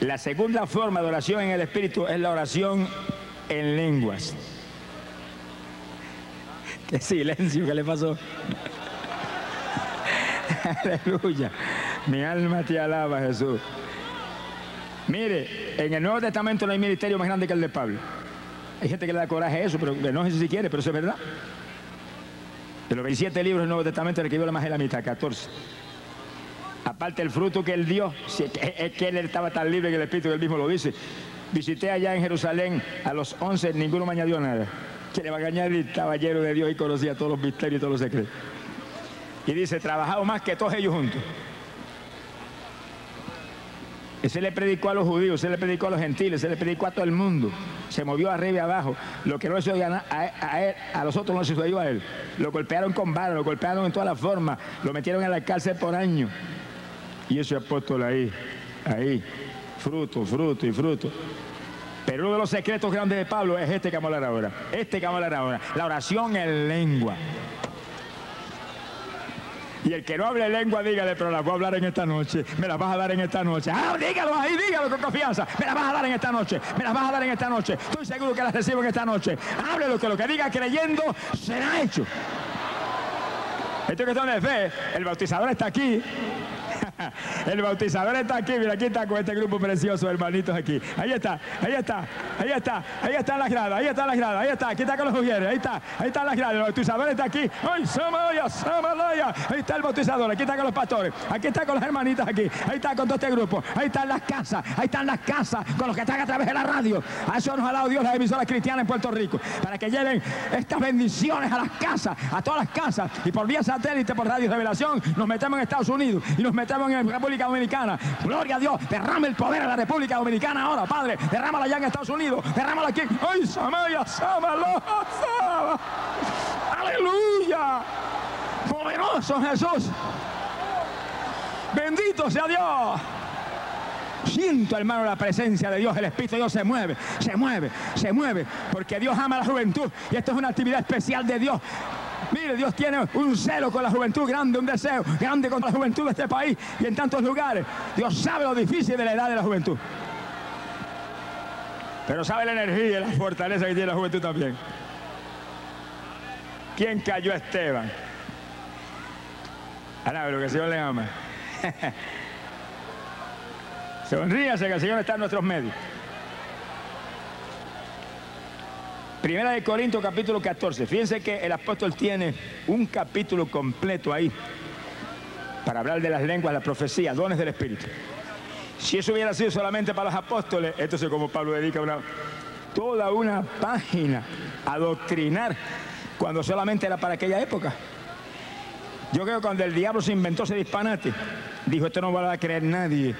La segunda forma de oración en el Espíritu es la oración en lenguas. Qué silencio que le pasó. Aleluya. Mi alma te alaba, Jesús. Mire, en el Nuevo Testamento no hay ministerio más grande que el de Pablo. Hay gente que le da coraje a eso, pero no sé si quiere, pero eso es verdad. De los 27 libros del Nuevo Testamento, el que la más de la mitad, 14. Aparte el fruto que él dio, es que- que él estaba tan libre en el Espíritu que él mismo lo dice. Visité allá en Jerusalén a los 11, ninguno me añadió nada. Que le va a añadir, estaba lleno de Dios y conocía todos los misterios y todos los secretos. Y dice, trabajado más que todos ellos juntos. Ese le predicó a los judíos, se le predicó a los gentiles, se le predicó a todo el mundo. Se movió arriba y abajo. Lo que no le sucedió a, a, a los otros no le sucedió a él. Lo golpearon con varas, lo golpearon en todas las formas, lo metieron en la cárcel por años. Y ese apóstol ahí, ahí, fruto, fruto y fruto. Pero uno de los secretos grandes de Pablo es este que vamos a hablar ahora. Este que vamos a hablar ahora. La oración en lengua. Y el que no hable lengua, dígale, pero la voy a hablar en esta noche. Me la vas a dar en esta noche. Ah, dígalo ahí, dígalo con confianza. Me la vas a dar en esta noche. Me la vas a dar en esta noche. Estoy seguro que la recibo en esta noche. Háblelo, que lo que diga creyendo será hecho. Esto que son de fe, el bautizador está aquí. El bautizador está aquí, mira, aquí está con este grupo precioso, hermanitos aquí. Ahí está, ahí está, ahí está, ahí están las gradas, ahí están las gradas, ahí está, aquí está con los mujeres, ahí está, ahí están las gradas, el bautizador está aquí. ¡Ay, Samaya, Samalaya! Ahí está el bautizador, aquí está con los pastores, aquí está con las hermanitas aquí, ahí está con todo este grupo, ahí están las casas, ahí están las casas con los que están a través de la radio. A eso nos ha dado Dios las emisoras cristianas en Puerto Rico, para que lleven estas bendiciones a las casas, a todas las casas, y por vía satélite, por radio revelación, nos metemos en Estados Unidos y nos metemos en República Dominicana. Gloria a Dios, derrame el poder a la República Dominicana ahora, Padre, derrámala allá en Estados Unidos, derrámala aquí. ¡Ay, Samaya, Samalo, Sama! ¡Aleluya! ¡Poderoso Jesús! ¡Bendito sea Dios! Siento, hermano, la presencia de Dios, el Espíritu de Dios se mueve, se mueve, se mueve, porque Dios ama la juventud y esto es una actividad especial de Dios. Mire, Dios tiene un celo con la juventud grande, un deseo grande con la juventud de este país y en tantos lugares. Dios sabe lo difícil de la edad de la juventud. Pero sabe la energía y la fortaleza que tiene la juventud también. ¿Quién cayó a Esteban? Alabe lo que el Señor le ama. Sonríase que el Señor está en nuestros medios. Primera de Corintios capítulo 14. Fíjense que el apóstol tiene un capítulo completo ahí para hablar de las lenguas, la profecía, dones del Espíritu. Si eso hubiera sido solamente para los apóstoles, entonces como Pablo dedica una, toda una página a doctrinar cuando solamente era para aquella época. Yo creo que cuando el diablo se inventó ese disparate, dijo, esto no va a creer nadie,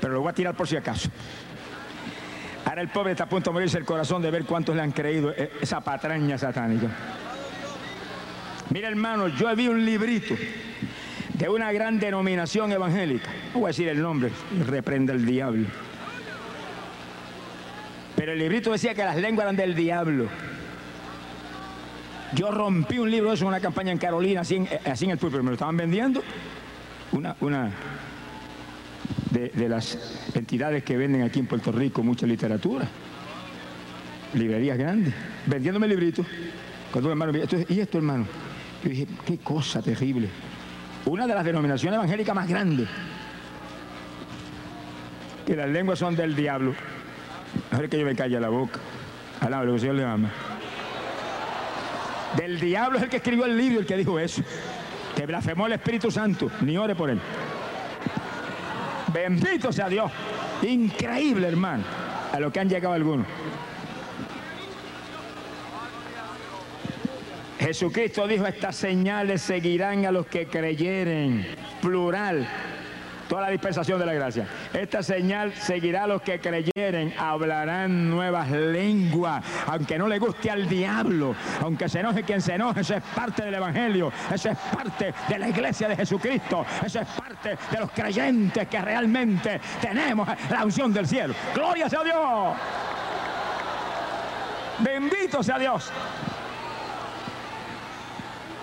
pero lo voy a tirar por si acaso. El pobre está a punto de morirse el corazón de ver cuántos le han creído e- esa patraña satánica. Mira hermano, yo vi un librito de una gran denominación evangélica. No voy a decir el nombre, reprenda el diablo. Pero el librito decía que las lenguas eran del diablo. Yo rompí un libro de eso en una campaña en Carolina, así en, en el púlpito, me lo estaban vendiendo. Una, una de, de las entidades que venden aquí en Puerto Rico mucha literatura. Librerías grandes, vendiéndome libritos. Cuando hermano me dijo, "Esto- ¿y esto hermano? Yo dije, qué cosa terrible. Una de las denominaciones evangélicas más grandes. Que las lenguas son del diablo. Mejor que yo me calle la boca. Alaba que el Señor le ama. Del diablo es el que escribió el libro, el que dijo eso. Que blasfemó el Espíritu Santo. Ni ore por él. Bendito sea Dios. Increíble, hermano. A lo que han llegado algunos. Jesucristo dijo, estas señales seguirán a los que creyeren. Plural. Toda la dispensación de la gracia. Esta señal seguirá a los que creyeren. Hablarán nuevas lenguas. Aunque no le guste al diablo. Aunque se enoje quien se enoje. Eso es parte del Evangelio. Eso es parte de la iglesia de Jesucristo. Eso es parte de los creyentes que realmente tenemos la unción del cielo. Gloria sea Dios. Bendito sea Dios.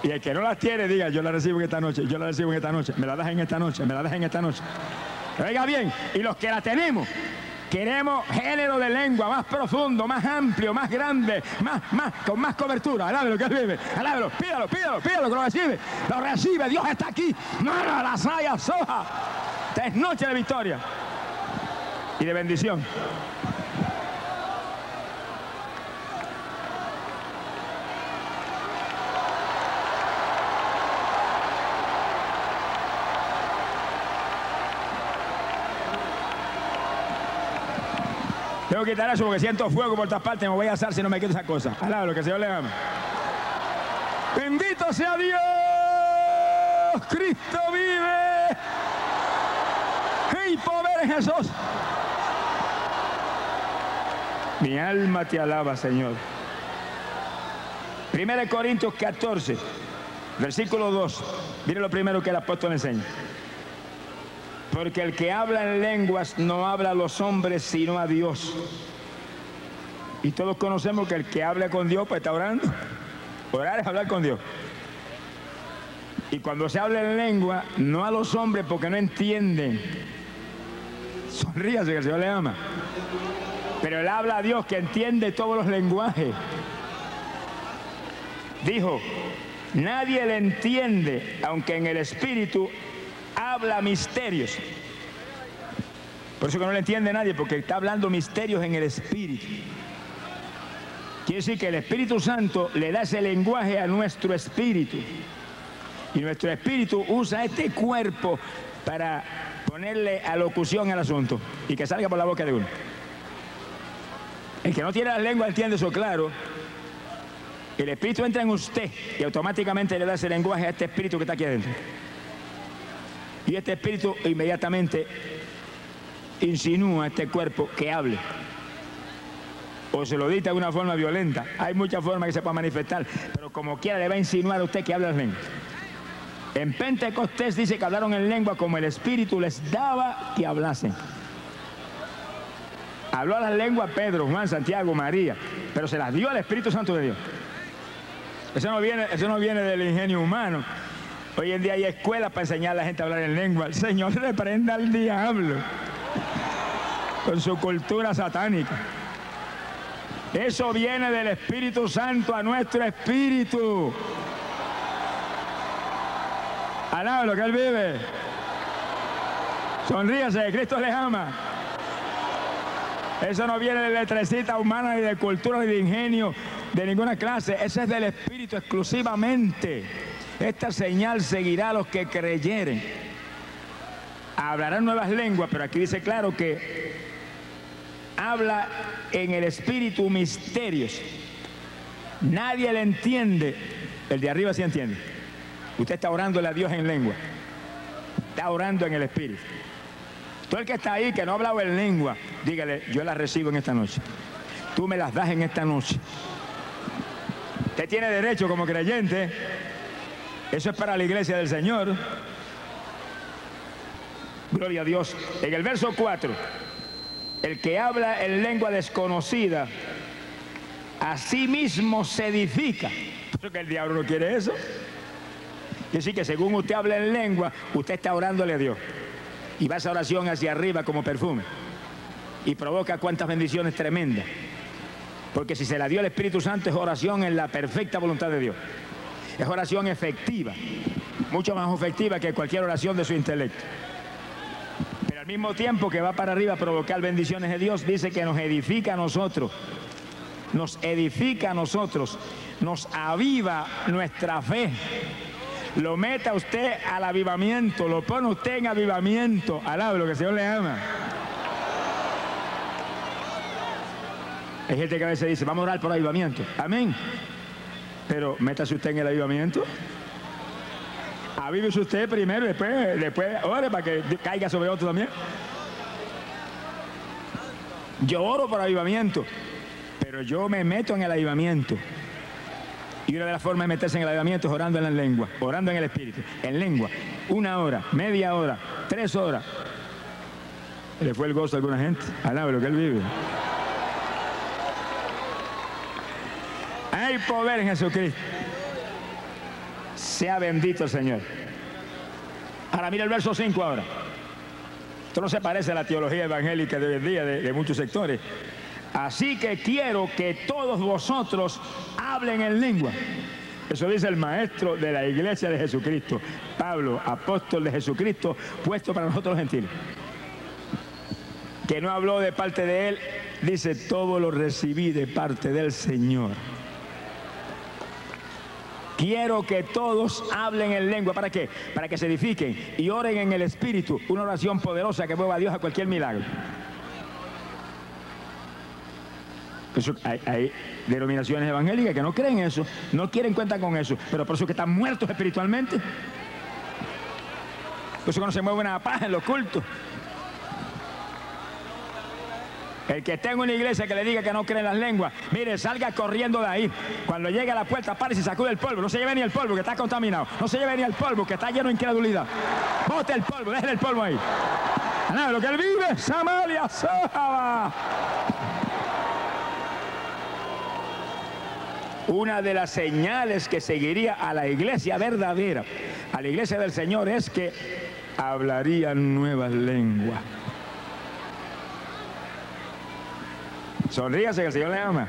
Y el que no las tiene, diga, yo la recibo en esta noche, yo la recibo en esta noche, me la das en esta noche, me la das en esta noche. Oiga bien, y los que la tenemos, queremos género de lengua más profundo, más amplio, más grande, más, más, con más cobertura. Alábelo que vive, alábelo, pídalo, pídalo, pídalo que lo recibe. Lo recibe, Dios está aquí. Mara la saya soja. Es noche de victoria y de bendición. Tengo que quitar eso porque siento fuego por todas partes. Me voy a asar si no me quito esa cosa. Alaba lo que Señor le ama. Bendito sea Dios. Cristo vive. ¡Hey, poder en Jesús! Mi alma te alaba, Señor. 1 Corintios 14, versículo 2. Mire lo primero que el apóstol enseña. Porque el que habla en lenguas no habla a los hombres, sino a Dios. Y todos conocemos que el que habla con Dios, pues está orando. Orar es hablar con Dios. Y cuando se habla en lengua, no a los hombres porque no entienden. Sonríase que el Señor le ama. Pero él habla a Dios que entiende todos los lenguajes. Dijo, nadie le entiende, aunque en el espíritu habla misterios. Por eso que no le entiende nadie, porque está hablando misterios en el espíritu. Quiere decir que el Espíritu Santo le da ese lenguaje a nuestro espíritu. Y nuestro espíritu usa este cuerpo para ponerle alocución al asunto y que salga por la boca de uno. El que no tiene la lengua entiende eso claro. El espíritu entra en usted y automáticamente le da ese lenguaje a este espíritu que está aquí adentro. Y este espíritu inmediatamente insinúa a este cuerpo que hable. O se lo dicta de una forma violenta. Hay muchas formas que se puede manifestar, pero como quiera le va a insinuar a usted que habla en lengua. En Pentecostés dice que hablaron en lengua como el Espíritu les daba que hablasen. Habló a las lenguas Pedro, Juan, Santiago, María, pero se las dio al Espíritu Santo de Dios. Eso no viene, eso no viene del ingenio humano. Hoy en día hay escuelas para enseñar a la gente a hablar en lengua. El Señor reprenda al diablo con su cultura satánica. Eso viene del Espíritu Santo a nuestro espíritu. Alaba lo que Él vive. Sonríase, Cristo les ama. Eso no viene de letrecita humana, ni de cultura, ni de ingenio, de ninguna clase. Ese es del Espíritu exclusivamente. Esta señal seguirá a los que creyeren. Hablarán nuevas lenguas, pero aquí dice claro que habla en el Espíritu misterios. Nadie le entiende. El de arriba sí entiende. Usted está orándole a Dios en lengua. Está orando en el Espíritu. Todo el que está ahí, que no ha hablado en lengua, dígale, yo las recibo en esta noche. Tú me las das en esta noche. Usted tiene derecho como creyente. Eso es para la iglesia del Señor. Gloria a Dios. En el verso 4, el que habla en lengua desconocida, a sí mismo se edifica. ¿Por que el diablo no quiere eso? Quiere decir que según usted habla en lengua, usted está orándole a Dios. Y va esa oración hacia arriba como perfume. Y provoca cuantas bendiciones tremendas. Porque si se la dio el Espíritu Santo es oración en la perfecta voluntad de Dios. Es oración efectiva. Mucho más efectiva que cualquier oración de su intelecto. Pero al mismo tiempo que va para arriba a provocar bendiciones de Dios, dice que nos edifica a nosotros. Nos edifica a nosotros. Nos aviva nuestra fe lo meta usted al avivamiento, lo pone usted en avivamiento. Alaba lo que el Señor le ama. Hay gente que a veces dice, vamos a orar por avivamiento. Amén. Pero métase usted en el avivamiento. Avívese usted primero después, después ore para que caiga sobre otro también. Yo oro por avivamiento, pero yo me meto en el avivamiento. Y una de las formas de meterse en el avivamiento es orando en la lengua, orando en el espíritu, en lengua. Una hora, media hora, tres horas. Le fue el gozo a alguna gente. Alaba lo que él vive. Hay poder en Jesucristo. Sea bendito el Señor. Ahora mira el verso 5 ahora. Esto no se parece a la teología evangélica de hoy en día de muchos sectores. Así que quiero que todos vosotros hablen en lengua. Eso dice el maestro de la iglesia de Jesucristo, Pablo, apóstol de Jesucristo, puesto para nosotros los gentiles. Que no habló de parte de él, dice, todo lo recibí de parte del Señor. Quiero que todos hablen en lengua. ¿Para qué? Para que se edifiquen y oren en el Espíritu. Una oración poderosa que mueva a Dios a cualquier milagro. Eso, hay, denominaciones evangélicas que no creen eso, no quieren cuenta con eso, pero por eso que están muertos espiritualmente. Por eso que no se mueve una paz en los cultos. El que en una iglesia que le diga que no cree en las lenguas, mire, salga corriendo de ahí. Cuando llegue a la puerta, pare y sacude el polvo. No se lleve ni el polvo que está contaminado. No se lleve ni el polvo que está lleno de incredulidad. Bote el polvo, déjele el polvo ahí. Nada, lo que él vive, Samaria, Sahaba. Una de las señales que seguiría a la iglesia verdadera, a la iglesia del Señor, es que hablarían nuevas lenguas. Sonríase que el Señor le ama.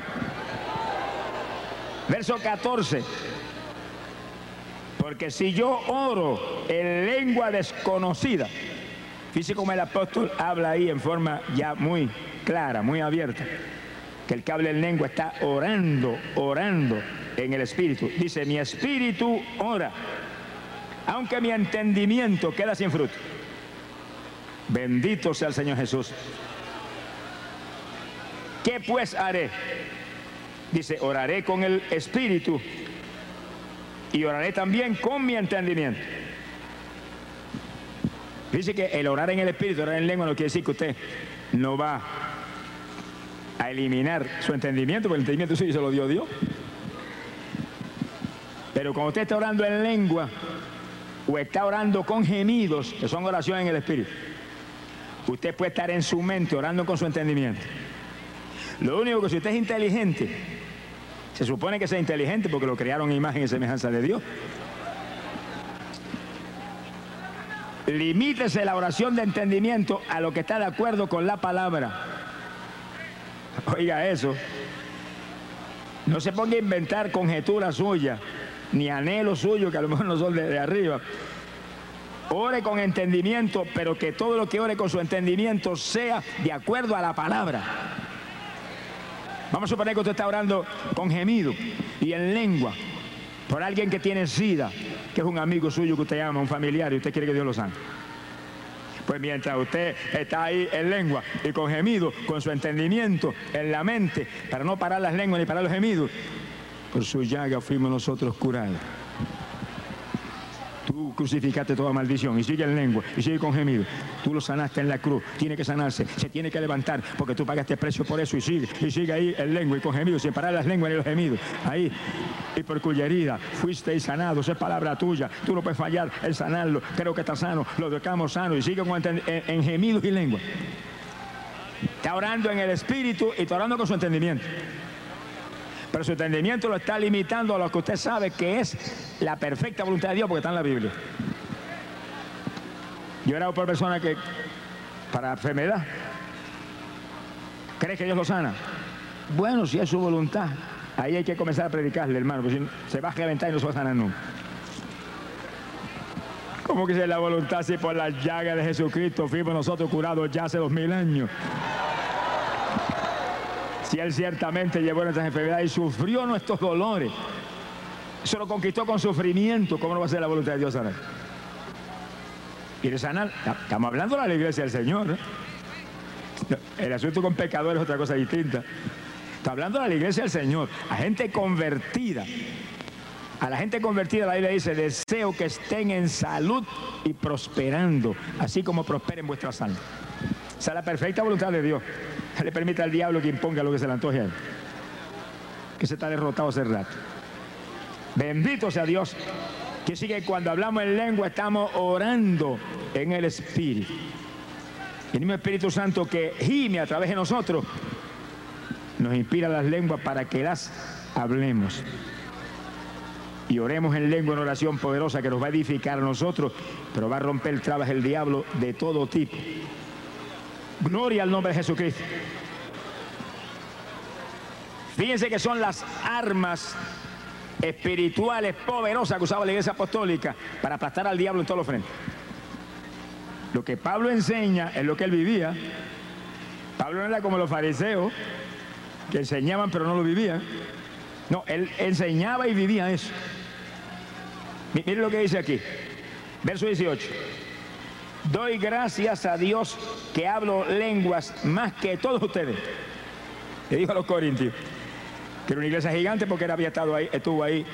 Verso 14. Porque si yo oro en lengua desconocida, fíjese como el apóstol habla ahí en forma ya muy clara, muy abierta, que el que habla en lengua está orando, orando en el espíritu. Dice, mi espíritu ora, aunque mi entendimiento queda sin fruto. Bendito sea el Señor Jesús. ¿Qué pues haré? Dice, oraré con el espíritu y oraré también con mi entendimiento. Dice que el orar en el espíritu, orar en lengua, no quiere decir que usted no va a eliminar su entendimiento, porque el entendimiento suyo se lo dio Dios. Pero cuando usted está orando en lengua o está orando con gemidos, que son oraciones en el espíritu, usted puede estar en su mente orando con su entendimiento. Lo único que si usted es inteligente, se supone que sea inteligente porque lo crearon en imagen y semejanza de Dios. Limítese la oración de entendimiento a lo que está de acuerdo con la palabra. Oiga eso. No se ponga a inventar conjeturas suyas, ni anhelos suyos que a lo mejor no son de, de arriba. Ore con entendimiento, pero que todo lo que ore con su entendimiento sea de acuerdo a la palabra. Vamos a suponer que usted está orando con gemido y en lengua por alguien que tiene sida, que es un amigo suyo que usted ama, un familiar, y usted quiere que Dios lo sane. Pues mientras usted está ahí en lengua y con gemido, con su entendimiento en la mente, para no parar las lenguas ni parar los gemidos, por su llaga fuimos nosotros curados. Tú crucificaste toda maldición y sigue en lengua y sigue con gemido. Tú lo sanaste en la cruz. Tiene que sanarse, se tiene que levantar porque tú pagaste precio por eso y sigue. Y sigue ahí en lengua y con gemido, sin parar las lenguas ni los gemidos. Ahí. Y por cuya herida fuiste sanado. Esa es palabra tuya. Tú no puedes fallar en sanarlo. Creo que está sano. Lo dejamos sano y sigue con en, en gemidos y lengua. Está orando en el espíritu y está orando con su entendimiento. Pero su entendimiento lo está limitando a lo que usted sabe que es la perfecta voluntad de Dios porque está en la Biblia. Yo he orado por personas que, para enfermedad, ¿cree que Dios lo sana? Bueno, si es su voluntad, ahí hay que comenzar a predicarle, hermano, porque si se va a reventar y no se va a sanar nunca. ¿Cómo que si es la voluntad si por la llaga de Jesucristo fuimos nosotros curados ya hace dos mil años? Si Él ciertamente llevó nuestras enfermedades y sufrió nuestros dolores. Eso lo conquistó con sufrimiento. ¿Cómo no va a ser la voluntad de Dios sanar? ¿Quiere sanar? Estamos hablando de la iglesia del Señor. El asunto con pecadores es otra cosa distinta. Está hablando de la iglesia del Señor, a gente convertida. A la gente convertida la Biblia dice, deseo que estén en salud y prosperando, así como prosperen vuestras almas. Esa es la perfecta voluntad de Dios. Le permite al diablo que imponga lo que se le antoje a él. Que se está derrotado hace rato. Bendito sea Dios. Que sigue cuando hablamos en lengua estamos orando en el Espíritu. El mismo Espíritu Santo que gime a través de nosotros nos inspira las lenguas para que las hablemos. Y oremos en lengua en oración poderosa que nos va a edificar a nosotros, pero va a romper trabas el diablo de todo tipo. Gloria al nombre de Jesucristo. Fíjense que son las armas espirituales poderosas que usaba la iglesia apostólica para aplastar al diablo en todos los frentes. Lo que Pablo enseña es lo que él vivía. Pablo no era como los fariseos, que enseñaban pero no lo vivían. No, él enseñaba y vivía eso. Mi- Miren lo que dice aquí, verso 18. Doy gracias a Dios que hablo lenguas más que todos ustedes. Le dijo a los corintios que era una iglesia gigante porque él había estado ahí, estuvo ahí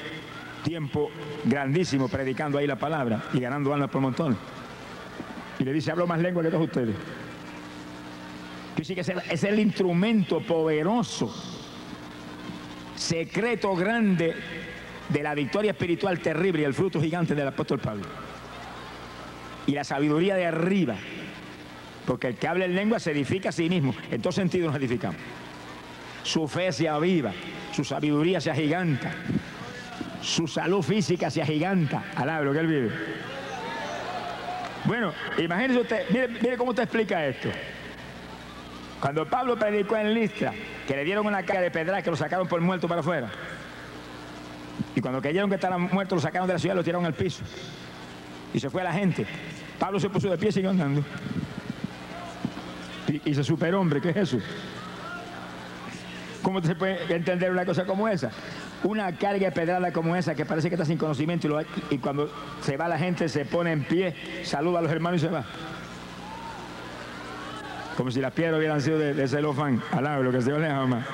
tiempo grandísimo predicando ahí la palabra y ganando almas por montones. Y le dice, hablo más lengua que todos ustedes. Sí que es el instrumento poderoso, secreto grande de la victoria espiritual terrible y el fruto gigante del apóstol Pablo. Y la sabiduría de arriba. Porque el que habla en lengua se edifica a sí mismo. En todos sentidos nos edificamos. Su fe se aviva, su sabiduría se agiganta, su salud física se agiganta. Alaba lo que él vive. Bueno, imagínese usted, mire, mire cómo te explica esto. Cuando Pablo predicó en Listra, que le dieron una carga de pedra que lo sacaron por muerto para afuera. Y cuando creyeron que estaban muertos, lo sacaron de la ciudad y lo tiraron al piso. Y se fue la gente. Pablo se puso de pie y siguió andando. Y, y se superhombre, ¿qué es eso? ¿Cómo se puede entender una cosa como esa? Una carga pedrada como esa que parece que está sin conocimiento y, cuando se va la gente se pone en pie, saluda a los hermanos y se va. Como si las piedras hubieran sido de, de celofán. Alaba lo que Señor les ama.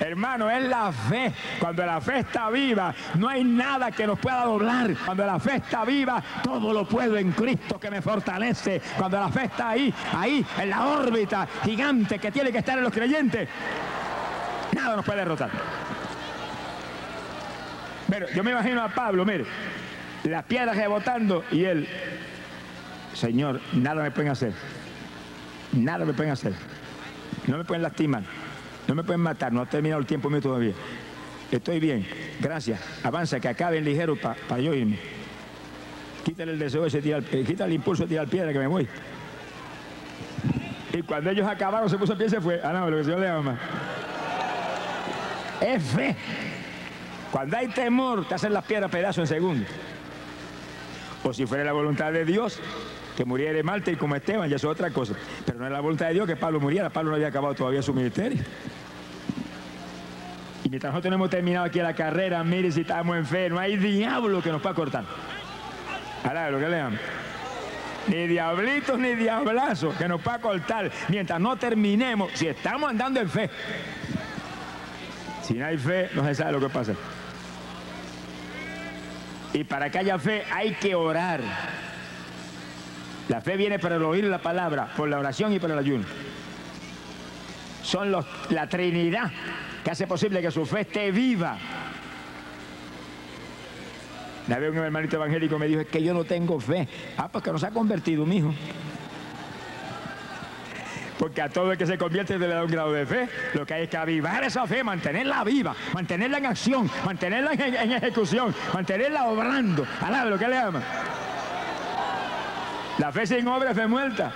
Hermano, es la fe. Cuando la fe está viva, no hay nada que nos pueda doblar. Cuando la fe está viva, todo lo puedo en Cristo que me fortalece. Cuando la fe está ahí, ahí, en la órbita gigante que tiene que estar en los creyentes, nada nos puede derrotar. Pero yo me imagino a Pablo, mire, las piedras rebotando y él, Señor, nada me pueden hacer. Nada me pueden hacer. No me pueden lastimar. No me pueden matar. No ha terminado el tiempo mío todavía. Estoy bien. Gracias. Avanza, que acaben ligero para yo irme. Quítale el deseo ese, tira, el- eh, quítale el impulso de tirar piedra que me voy. Y cuando ellos acabaron, se puso a pie y se fue. Ah, no, lo que Señor le ama. Es fe. Cuando hay temor, te hacen las piedras pedazos en segundos. O si fuera la voluntad de Dios, que muriera Marte y como Esteban, ya es otra cosa. Pero no es la voluntad de Dios que Pablo muriera. Pablo no había acabado todavía su ministerio. Y mientras nosotros no hemos terminado aquí la carrera, mire si estamos en fe, no hay diablo que nos pueda cortar. Ahora, lo que lean. Ni diablitos ni diablazos que nos pueda cortar mientras no terminemos, si estamos andando en fe. Si no hay fe, no se sabe lo que pasa. Y para que haya fe hay que orar. La fe viene por el oír la palabra, por la oración y por el ayuno. Son la Trinidad que hace posible que su fe esté viva. Una vez un hermanito evangélico me dijo, es que yo no tengo fe. Ah, pues que no se ha convertido, mijo. Porque a todo el que se convierte debe dar un grado de fe. Lo que hay es que avivar esa fe, mantenerla viva, mantenerla en acción, mantenerla en, ejecución, mantenerla obrando. Alaba lo que le ama. La fe sin obra es muerta.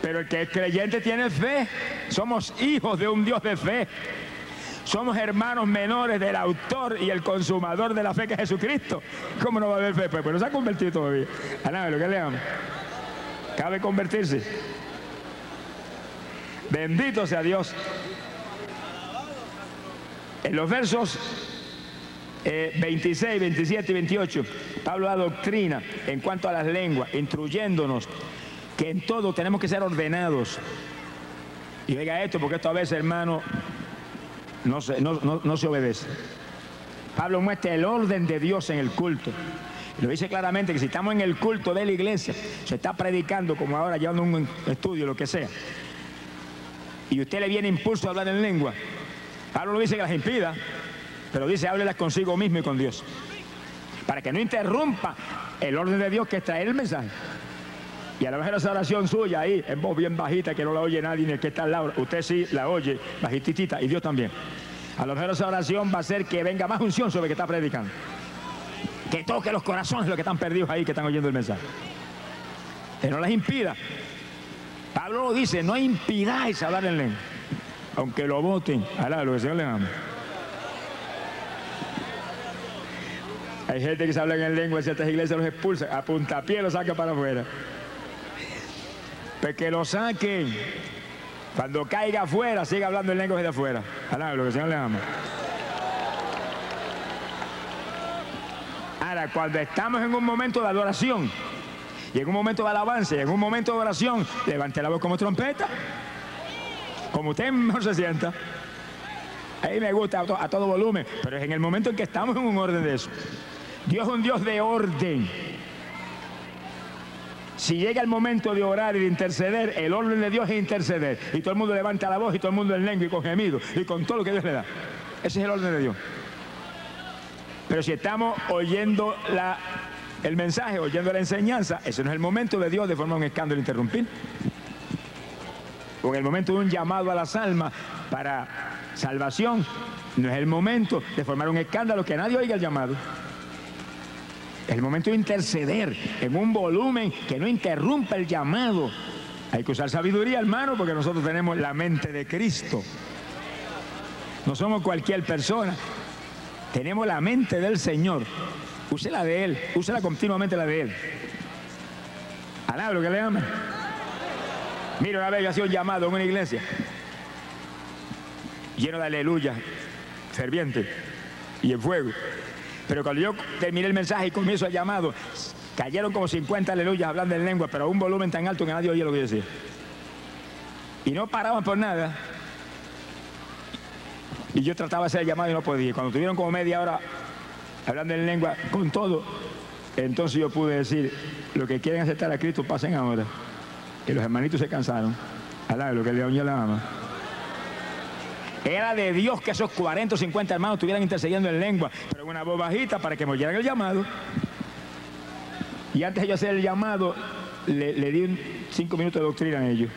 Pero el que es creyente tiene fe. Somos hijos de un Dios de fe. Somos hermanos menores del autor y el consumador de la fe que es Jesucristo. ¿Cómo no va a haber fe? Pues, pues no se ha convertido todavía. Alaba lo que le ama. Cabe convertirse. Bendito sea Dios. En los versos eh, 26, 27 y 28, Pablo da doctrina en cuanto a las lenguas, instruyéndonos que en todo tenemos que ser ordenados. Y oiga esto, porque esto a veces, hermano, no se, no- no- no se obedece. Pablo muestra el orden de Dios en el culto. Lo dice claramente que si estamos en el culto de la iglesia, se está predicando como ahora, llevando un estudio, lo que sea, y usted le viene impulso a hablar en lengua, Pablo no dice que las impida, pero dice háblelas consigo mismo y con Dios. Para que no interrumpa el orden de Dios que es traer el mensaje. Y a lo mejor esa oración suya ahí, en voz bien bajita, que no la oye nadie ni el que está al lado, usted sí la oye, bajititita, y Dios también. A lo mejor esa oración va a hacer que venga más unción sobre el que está predicando. Que toque los corazones de los que están perdidos ahí, que están oyendo el mensaje. Que no les impida. Pablo lo dice, no impidáis hablar en lengua. Aunque lo voten, alá, lo que Señor les ama. Hay gente que se habla en lengua en ciertas iglesias los expulsa, a puntapié los saca para afuera. Pues que lo saquen. Cuando caiga afuera, siga hablando en lengua desde afuera. Alá, lo que el Señor les ama. Ahora, cuando estamos en un momento de adoración, y en un momento de alabanza, y en un momento de oración, levante la voz como trompeta. como usted mejor se sienta. Ahí me gusta a todo volumen, pero es en el momento en que estamos en un orden de eso. Dios es un Dios de orden. Si llega el momento de orar y de interceder, el orden de Dios es interceder. Y todo el mundo levanta la voz y todo el mundo en lengua y con gemido y con todo lo que Dios le da. Ese es el orden de Dios. Pero si estamos oyendo la- el mensaje, oyendo la enseñanza, ese no es el momento de Dios de formar un escándalo e interrumpir. O en el momento de un llamado a las almas para salvación, no es el momento de formar un escándalo que nadie oiga el llamado. El momento de interceder en un volumen que no interrumpa el llamado. Hay que usar sabiduría, hermano, porque nosotros tenemos la mente de Cristo. No somos cualquier persona. Tenemos la mente del Señor. Use la de Él. Úsela continuamente la de Él. Alaba lo que le ama. Mira, una vez yo llamado en una iglesia. Lleno de aleluya. Ferviente. Y en fuego. Pero cuando yo terminé el mensaje y comienzo el llamado, cayeron como 50 aleluyas hablando en lengua, pero a un volumen tan alto que nadie oía lo que yo decía. Y no paraban por nada. Y yo trataba de hacer el llamado y no podía. Cuando tuvieron como media hora hablando en lengua con todo, entonces yo pude decir, lo que quieren aceptar a Cristo pasen ahora. Y los hermanitos se cansaron. Alá, lo que el león la ama. Era de Dios que esos 40 o 50 hermanos estuvieran intercediendo en lengua, pero una voz bajita para que me oyeran el llamado. Y antes de yo hacer el llamado, le, le di un- cinco minutos de doctrina a ellos.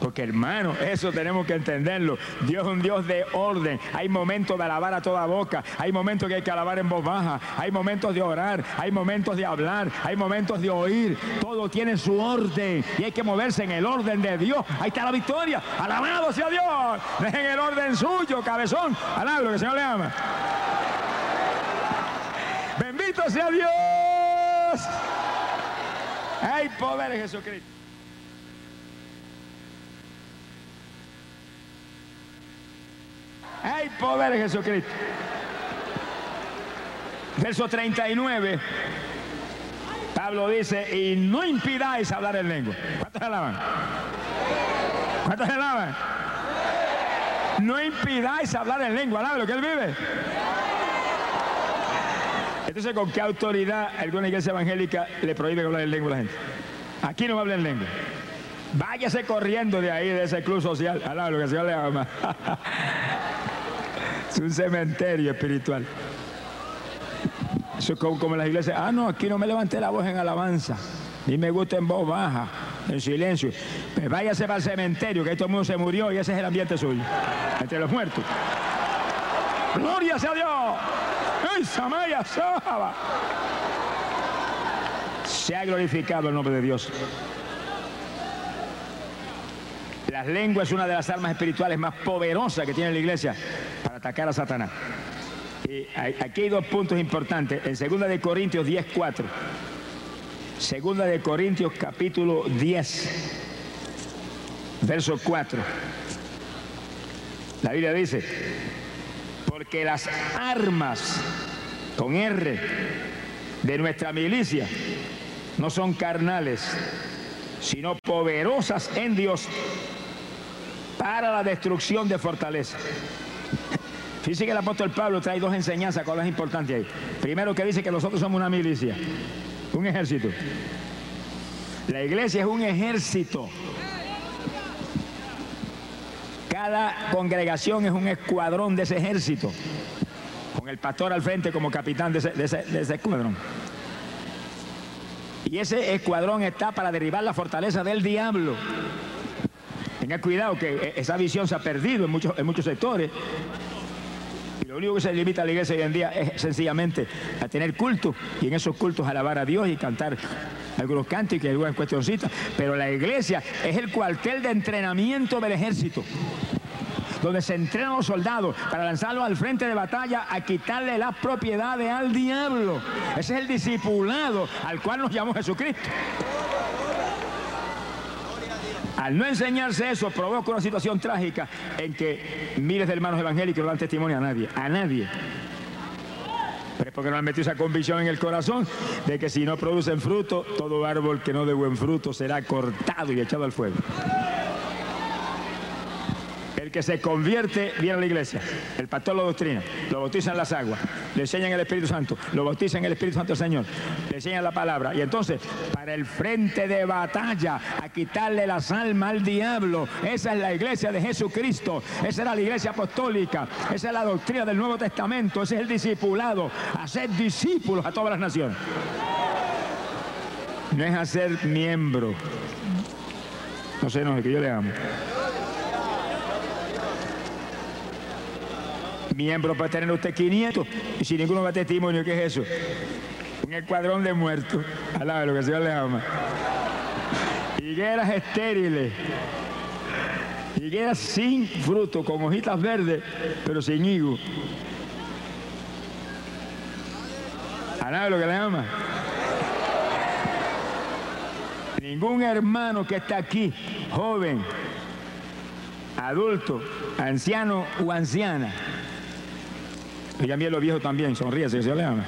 Porque hermano, eso tenemos que entenderlo. Dios es un Dios de orden. Hay momentos de alabar a toda boca. Hay momentos que hay que alabar en voz baja. Hay momentos de orar. Hay momentos de hablar. Hay momentos de oír. Todo tiene su orden. Y hay que moverse en el orden de Dios. Ahí está la victoria. Alabado sea Dios. Dejen el orden suyo, cabezón. Alabado que el Señor le ama. Bendito sea Dios. Hay poder en Jesucristo. Hay poder en Jesucristo. Verso 39. Pablo dice, y no impidáis hablar en lengua. ¿Cuántos alaban? ¿Cuántos alaban? No impidáis hablar en lengua, alaben lo que él vive. Entonces, ¿con qué autoridad alguna iglesia evangélica le prohíbe hablar en lengua a la gente? Aquí no habla en lengua. Váyase corriendo de ahí, de ese club social. Alaben lo que el Señor le ama. Es un cementerio espiritual. Eso es como, como las iglesias. Ah, no, aquí no me levanté la voz en alabanza. Ni me gusta en voz baja, en silencio. Pues váyase para el cementerio, que ahí todo el mundo se murió y ese es el ambiente suyo. Entre los muertos. Gloria sea Dios. ¡Ay, Samaya Saba! Se ha glorificado el nombre de Dios. Las lenguas es una de las armas espirituales más poderosas que tiene la iglesia para atacar a Satanás. Y aquí hay dos puntos importantes. En 2 de Corintios 10, 4. Segunda de Corintios capítulo 10, verso 4. La Biblia dice, porque las armas con R de nuestra milicia no son carnales, sino poderosas en Dios para la destrucción de fortaleza. Fíjese que el apóstol Pablo trae dos enseñanzas, ¿cuál es importante ahí? Primero que dice que nosotros somos una milicia, un ejército. La iglesia es un ejército. Cada congregación es un escuadrón de ese ejército, con el pastor al frente como capitán de ese, de ese- de ese escuadrón. Y ese escuadrón está para derribar la fortaleza del diablo. Tenga cuidado que e- esa visión se ha perdido en muchos, en muchos sectores. Y lo único que se limita a la iglesia hoy en día es sencillamente a tener culto y en esos cultos alabar a Dios y cantar algunos cánticos y algunas cuestioncitas. Pero la iglesia es el cuartel de entrenamiento del ejército donde se entrenan los soldados para lanzarlos al frente de batalla a quitarle las propiedades al diablo. Ese es el discipulado al cual nos llamó Jesucristo. Al no enseñarse eso, provoca una situación trágica en que miles de hermanos evangélicos no dan testimonio a nadie, a nadie. Porque no han metido esa convicción en el corazón de que si no producen fruto, todo árbol que no dé buen fruto será cortado y echado al fuego. El que se convierte viene a la iglesia. El pastor lo doctrina, lo bautiza en las aguas, le enseñan el Espíritu Santo, lo bautiza en el Espíritu Santo del Señor, le enseñan la palabra. Y entonces, para el frente de batalla, a quitarle las almas al diablo, esa es la iglesia de Jesucristo, esa era la iglesia apostólica, esa es la doctrina del Nuevo Testamento, ese es el discipulado, hacer discípulos a todas las naciones. No es hacer miembro. No sé, no, es que yo le amo. Miembro para tener usted 500 y si ninguno va testimonio, ¿qué es eso? Un escuadrón de muertos. Alaba lo que el Señor le ama. Higueras estériles. Higueras sin fruto, con hojitas verdes, pero sin higo. Alaba lo que le ama. Ningún hermano que está aquí, joven, adulto, anciano o anciana, Oigan bien los viejos también, sonríese, que se le ama.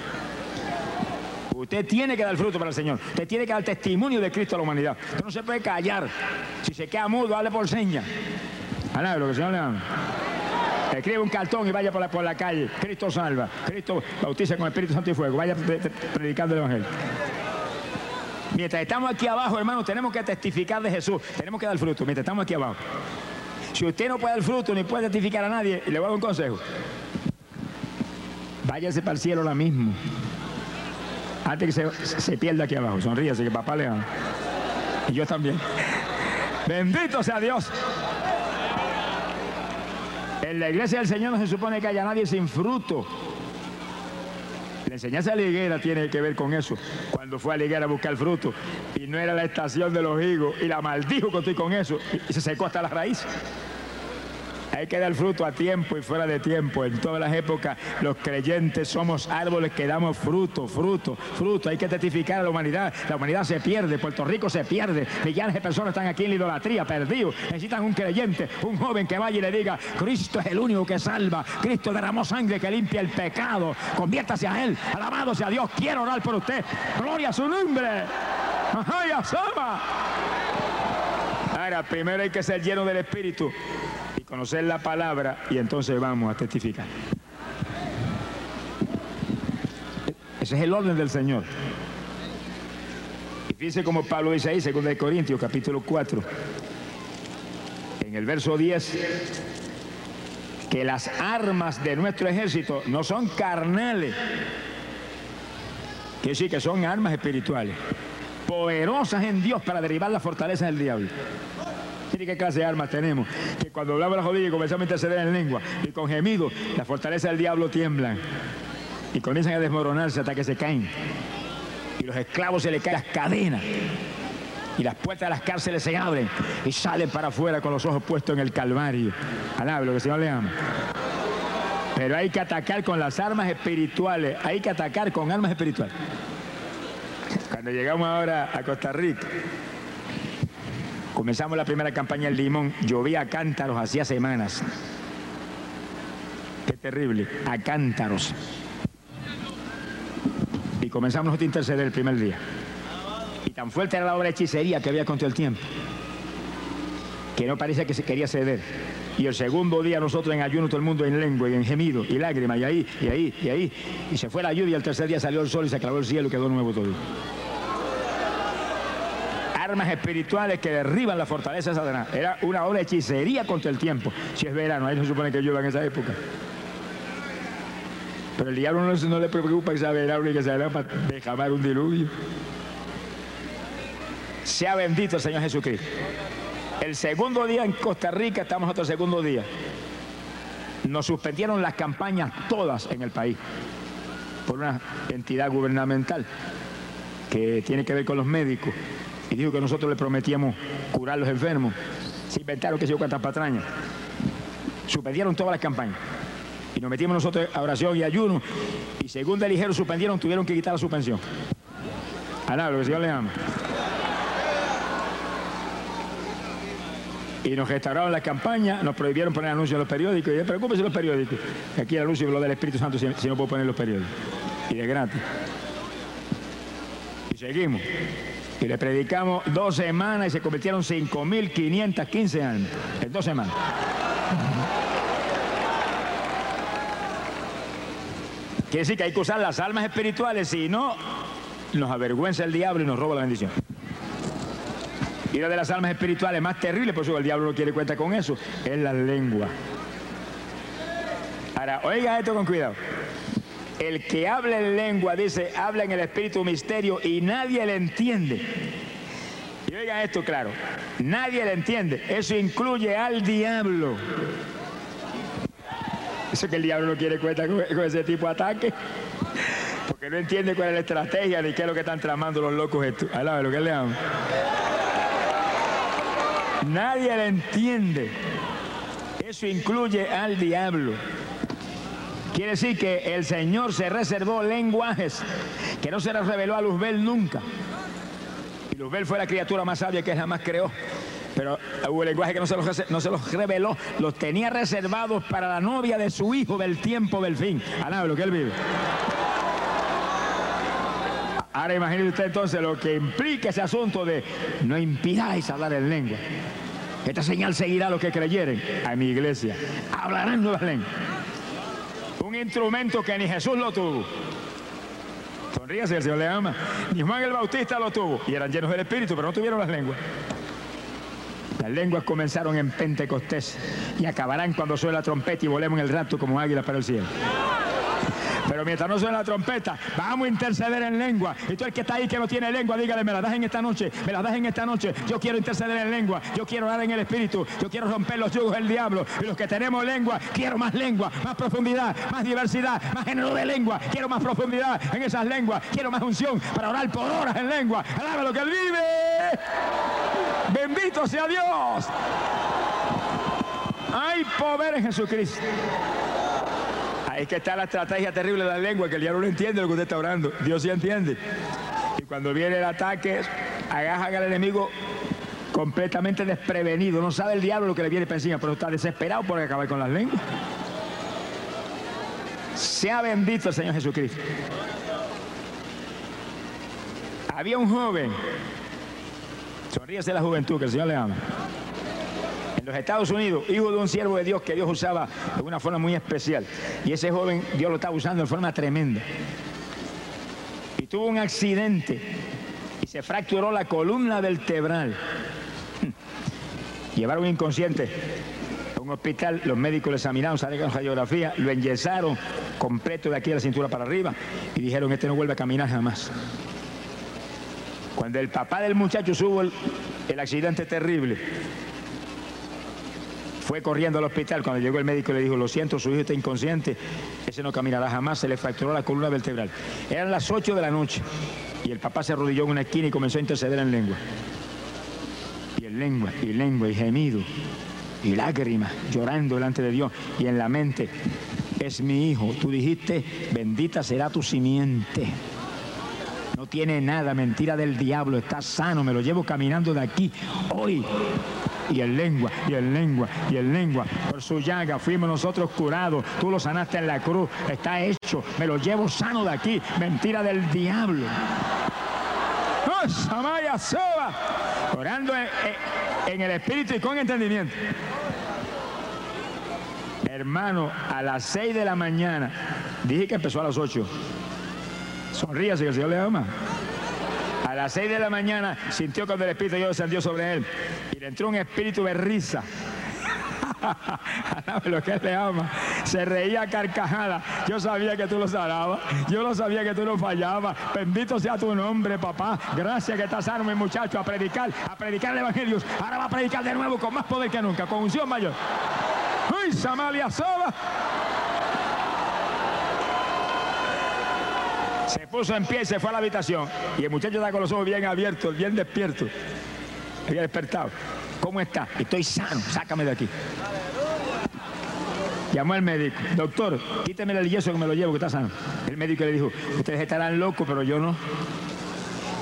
Usted tiene que dar fruto para el Señor. Usted tiene que dar testimonio de Cristo a la humanidad. Usted no se puede callar. Si se queda mudo, dale por seña. Alá, lo que el Señor le. Escribe un cartón y vaya por la, calle. Cristo salva. Cristo bautiza con Espíritu Santo y Fuego. Vaya pre- pre- predicando el Evangelio. Mientras estamos aquí abajo, hermano, tenemos que testificar de Jesús. Tenemos que dar fruto mientras estamos aquí abajo. Si usted no puede dar fruto ni puede testificar a nadie, le voy a dar un consejo. Váyase para el cielo ahora mismo. Antes que se, se pierda aquí abajo. Sonríase, que papá le ama. Y yo también. Bendito sea Dios. En la iglesia del Señor no se supone que haya nadie sin fruto. La enseñanza de la higuera tiene que ver con eso. Cuando fue a la higuera a buscar fruto y no era la estación de los higos y la maldijo que estoy con eso y se secó hasta la raíz. Hay que dar fruto a tiempo y fuera de tiempo. En todas las épocas los creyentes somos árboles que damos fruto, fruto, fruto. Hay que testificar a la humanidad. La humanidad se pierde, Puerto Rico se pierde. Millones de personas están aquí en la idolatría, perdidos. Necesitan un creyente, un joven que vaya y le diga, Cristo es el único que salva. Cristo derramó sangre que limpia el pecado. Conviértase a Él. Alabado sea Dios. Quiero orar por usted. Gloria a su nombre. ¡Ay, asoma! Primero hay que ser lleno del Espíritu y conocer la palabra y entonces vamos a testificar. Ese es el orden del Señor. Y fíjense como Pablo dice ahí, 2 de Corintios, capítulo 4, en el verso 10, que las armas de nuestro ejército no son carnales, que sí que son armas espirituales, poderosas en Dios para derribar las fortalezas del diablo. Mire qué clase de armas tenemos. Que cuando hablamos la rodilla y comenzamos a interceder en lengua y con gemidos, las fortalezas del diablo tiemblan y comienzan a desmoronarse hasta que se caen. Y los esclavos se les caen las cadenas. Y las puertas de las cárceles se abren y salen para afuera con los ojos puestos en el Calvario. Alabe lo que el Señor le ama. Pero hay que atacar con las armas espirituales. Hay que atacar con armas espirituales. Cuando llegamos ahora a Costa Rica, comenzamos la primera campaña en Limón, llovía a cántaros hacía semanas. Qué terrible, a cántaros. Y comenzamos nosotros a interceder el primer día. Y tan fuerte era la obra de hechicería que había contra el tiempo, que no parecía que se quería ceder. Y el segundo día nosotros en ayuno todo el mundo en lengua y en gemido y lágrimas y ahí, y ahí, y ahí. Y se fue la lluvia y el tercer día salió el sol y se clavó el cielo y quedó nuevo todo. Armas espirituales que derriban la fortaleza de Satanás. Era una obra de hechicería contra el tiempo. Si es verano, ahí no se supone que llueva en esa época. Pero el diablo no, no le preocupa que sea verano y que sea verano para derramar un diluvio. Sea bendito el Señor Jesucristo. El segundo día en Costa Rica, estamos otro segundo día. Nos suspendieron las campañas todas en el país por una entidad gubernamental que tiene que ver con los médicos y dijo que nosotros le prometíamos curar los enfermos. Se inventaron que se yo cuántas patrañas. Suspendieron todas las campañas. Y nos metimos nosotros a oración y ayuno. Y según de ligero suspendieron, tuvieron que quitar la suspensión. Alá, lo que el le ama. Y nos restauraron la campaña, nos prohibieron poner anuncios en los periódicos. Y preocúpese los periódicos. Aquí el anuncio lo del Espíritu Santo si, si no puedo poner los periódicos. Y de gratis. Y seguimos. Y le predicamos dos semanas y se convirtieron 5.515 almas. En dos semanas. Quiere decir que hay que usar las almas espirituales, si no, nos avergüenza el diablo y nos roba la bendición. Y una de las almas espirituales más terribles, por eso el diablo no quiere cuenta con eso, es la lengua. Ahora, oiga esto con cuidado. El que habla en lengua, dice, habla en el espíritu misterio y nadie le entiende. Y oiga esto claro, nadie le entiende. Eso incluye al diablo. Eso que el diablo no quiere cuenta con, ese tipo de ataque. Porque no entiende cuál es la estrategia ni qué es lo que están tramando los locos estos. Alaba lo que le amo. Nadie le entiende. Eso incluye al diablo. Quiere decir que el Señor se reservó lenguajes que no se les reveló a Luzbel nunca. Y Luzbel fue la criatura más sabia que jamás creó. Pero hubo lenguajes que no se, los, no se los reveló, los tenía reservados para la novia de su hijo del tiempo del fin. Lo que él vive. Ahora imagínese usted entonces lo que implica ese asunto de no impidáis hablar en lengua. Esta señal seguirá a los que creyeren a mi iglesia. Hablarán nuevas lenguas. Instrumento que ni Jesús lo tuvo. Sonríase, el Señor le ama. Ni Juan el Bautista lo tuvo. Y eran llenos del Espíritu, pero no tuvieron las lenguas. Las lenguas comenzaron en Pentecostés y acabarán cuando suene la trompeta y volemos en el rapto como águilas para el cielo. Pero mientras no suene la trompeta, vamos a interceder en lengua. Y tú el que está ahí que no tiene lengua, dígale, me la das en esta noche, me la das en esta noche. Yo quiero interceder en lengua, yo quiero orar en el Espíritu, yo quiero romper los yugos del diablo. Y los que tenemos lengua, quiero más lengua, más profundidad, más diversidad, más género de lengua. Quiero más profundidad en esas lenguas, quiero más unción para orar por horas en lengua. Alaba lo que él vive. Bendito sea Dios. Hay poder en Jesucristo. Es que está la estrategia terrible de la lengua, que el diablo no entiende lo que usted está orando. Dios sí entiende. Y cuando viene el ataque, agajan al enemigo completamente desprevenido. No sabe el diablo lo que le viene para encima, pero está desesperado por acabar con las lenguas. Sea bendito el Señor Jesucristo. Había un joven, sonríese la juventud, que el Señor le ama. En los Estados Unidos, hijo de un siervo de Dios que Dios usaba de una forma muy especial. Y ese joven Dios lo estaba usando de forma tremenda. Y tuvo un accidente y se fracturó la columna vertebral. Llevaron inconsciente a un hospital, los médicos lo examinaron, salieron radiografía, lo enyesaron completo de aquí de la cintura para arriba y dijeron, este no vuelve a caminar jamás. Cuando el papá del muchacho subo el accidente terrible, fue corriendo al hospital. Cuando llegó el médico le dijo, lo siento, su hijo está inconsciente, ese no caminará jamás, se le fracturó la columna vertebral. Eran las 8 de la noche y el papá se arrodilló en una esquina y comenzó a interceder en lengua. Y en lengua, y lengua, y gemido, y lágrimas, llorando delante de Dios. Y en la mente, es mi hijo. Tú dijiste, bendita será tu simiente. Tiene nada, mentira del diablo, está sano, me lo llevo caminando de aquí hoy. Y en lengua, y en lengua, y en lengua. Por su llaga fuimos nosotros curados. Tú lo sanaste en la cruz. Está hecho. Me lo llevo sano de aquí. Mentira del diablo. ¡Oh, Samaya Soba! Orando en el espíritu y con entendimiento. Hermano, a las 6 de la mañana, dije que empezó a las 8. Sonríase que el Señor le ama. A las 6 de la mañana sintió cuando el Espíritu de Dios descendió sobre él y le entró un espíritu de risa. Lo que él le ama. Se reía carcajada. Yo sabía que tú lo sanabas. Yo no sabía que tú no fallabas. Bendito sea tu nombre, papá. Gracias que estás sano, mi muchacho, a predicar, a predicar el Evangelio. Ahora va a predicar de nuevo con más poder que nunca, con unción mayor. ¡Uy, Samalia Soba! Se puso en pie y se fue a la habitación. Y el muchacho está con los ojos bien abiertos, bien despierto. Había despertado. ¿Cómo está? Estoy sano, sácame de aquí. Llamó al médico. Doctor, quíteme el yeso que me lo llevo, que está sano. El médico le dijo, ustedes estarán locos, pero yo no.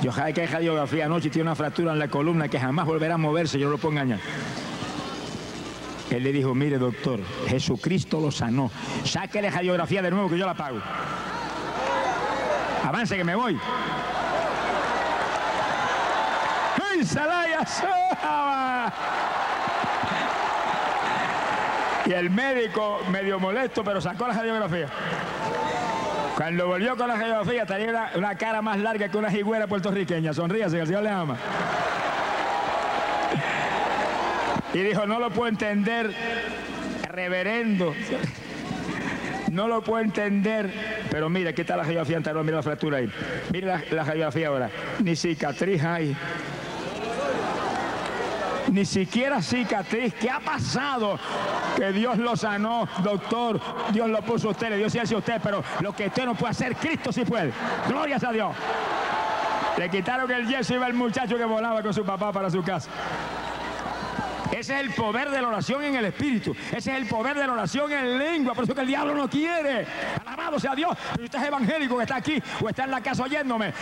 Yo sabía que hay radiografía anoche y tiene una fractura en la columna que jamás volverá a moverse, yo no lo puedo engañar. Él le dijo, mire doctor, Jesucristo lo sanó. Sáquele radiografía de nuevo que yo la pago. Avance que me voy. ¡Ay, Salaya! Y el médico, medio molesto, pero sacó la radiografía. Cuando volvió con la radiografía tenía una, una cara más larga que una jigüera puertorriqueña. Sonríase, que el Señor le ama. Y dijo, no lo puedo entender, reverendo. No lo puedo entender. Pero mira, aquí está la radiografía anterior, mira la fractura ahí. Mira la, la radiografía ahora. Ni cicatriz hay. Ni siquiera cicatriz. ¿Qué ha pasado? Que Dios lo sanó, doctor. Dios lo puso a usted, le dio ciencia a usted, pero lo que usted no puede hacer, Cristo sí puede. Glorias a Dios. Le quitaron el yeso y el muchacho que volaba con su papá para su casa. Ese es el poder de la oración en el Espíritu. Ese es el poder de la oración en lengua. Por eso que el diablo no quiere. Alabado sea Dios. Pero usted es evangélico que está aquí o está en la casa oyéndome.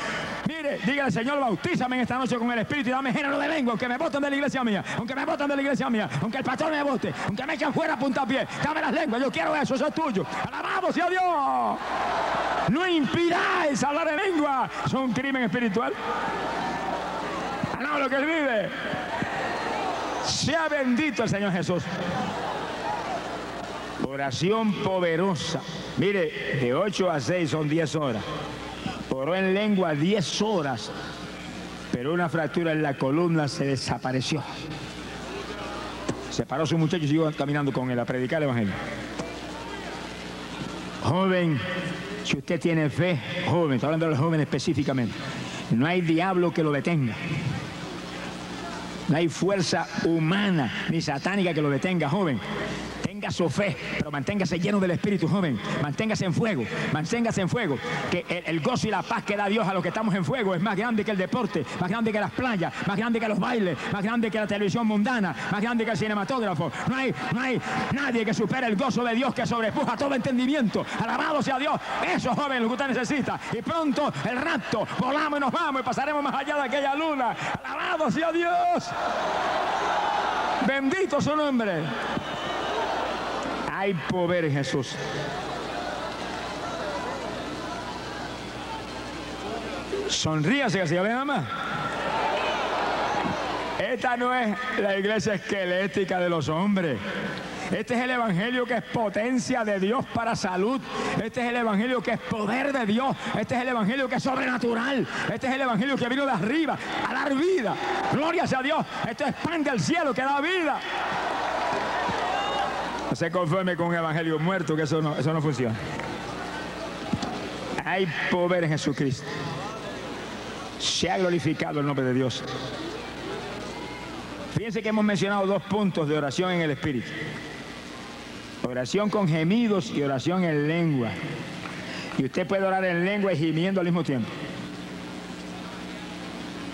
Mire, dígale, Señor, bautízame en esta noche con el Espíritu y dame género de lengua. Aunque me voten de la iglesia mía. Aunque me voten de la iglesia mía. Aunque el pastor me vote. Aunque me echen fuera a puntapié. Dame las lenguas. Yo quiero eso. Eso es tuyo. Alabado sea Dios. No impidáis hablar en lengua. Es un crimen espiritual. Alaba lo que él vive. Sea bendito el Señor Jesús. Oración poderosa. Mire, de 8 a 6 son 10 horas. Oró en lengua 10 horas, pero una fractura en la columna se desapareció. Se paró su muchacho y siguió caminando con él a predicar el Evangelio. Joven, si usted tiene fe, joven, estoy hablando de los jóvenes específicamente, no hay diablo que lo detenga. No hay fuerza humana ni satánica que lo detenga, joven. Tenga su fe, pero manténgase lleno del Espíritu, joven. Manténgase en fuego, manténgase en fuego. Que el, el gozo y la paz que da Dios a los que estamos en fuego es más grande que el deporte, más grande que las playas, más grande que los bailes, más grande que la televisión mundana, más grande que el cinematógrafo. No hay, no hay nadie que supere el gozo de Dios que sobrepuja todo entendimiento. Alabado sea Dios. Eso, joven, lo que usted necesita. Y pronto el rapto, volamos y nos vamos y pasaremos más allá de aquella luna. Alabado sea Dios. Bendito su nombre. Hay poder en Jesús. Sonríase que el Señor le ama. Esta no es la iglesia esquelética de los hombres. Este es el evangelio que es potencia de Dios para salud. Este es el evangelio que es poder de Dios. Este es el evangelio que es sobrenatural. Este es el evangelio que vino de arriba a dar vida. Gloria sea a Dios. Esto es pan del cielo que da vida. Se conforme con un evangelio muerto, que eso no, eso no funciona. Hay poder en Jesucristo. Se ha glorificado el nombre de Dios. Fíjense que hemos mencionado dos puntos de oración en el Espíritu. Oración con gemidos y oración en lengua. Y usted puede orar en lengua y gimiendo al mismo tiempo.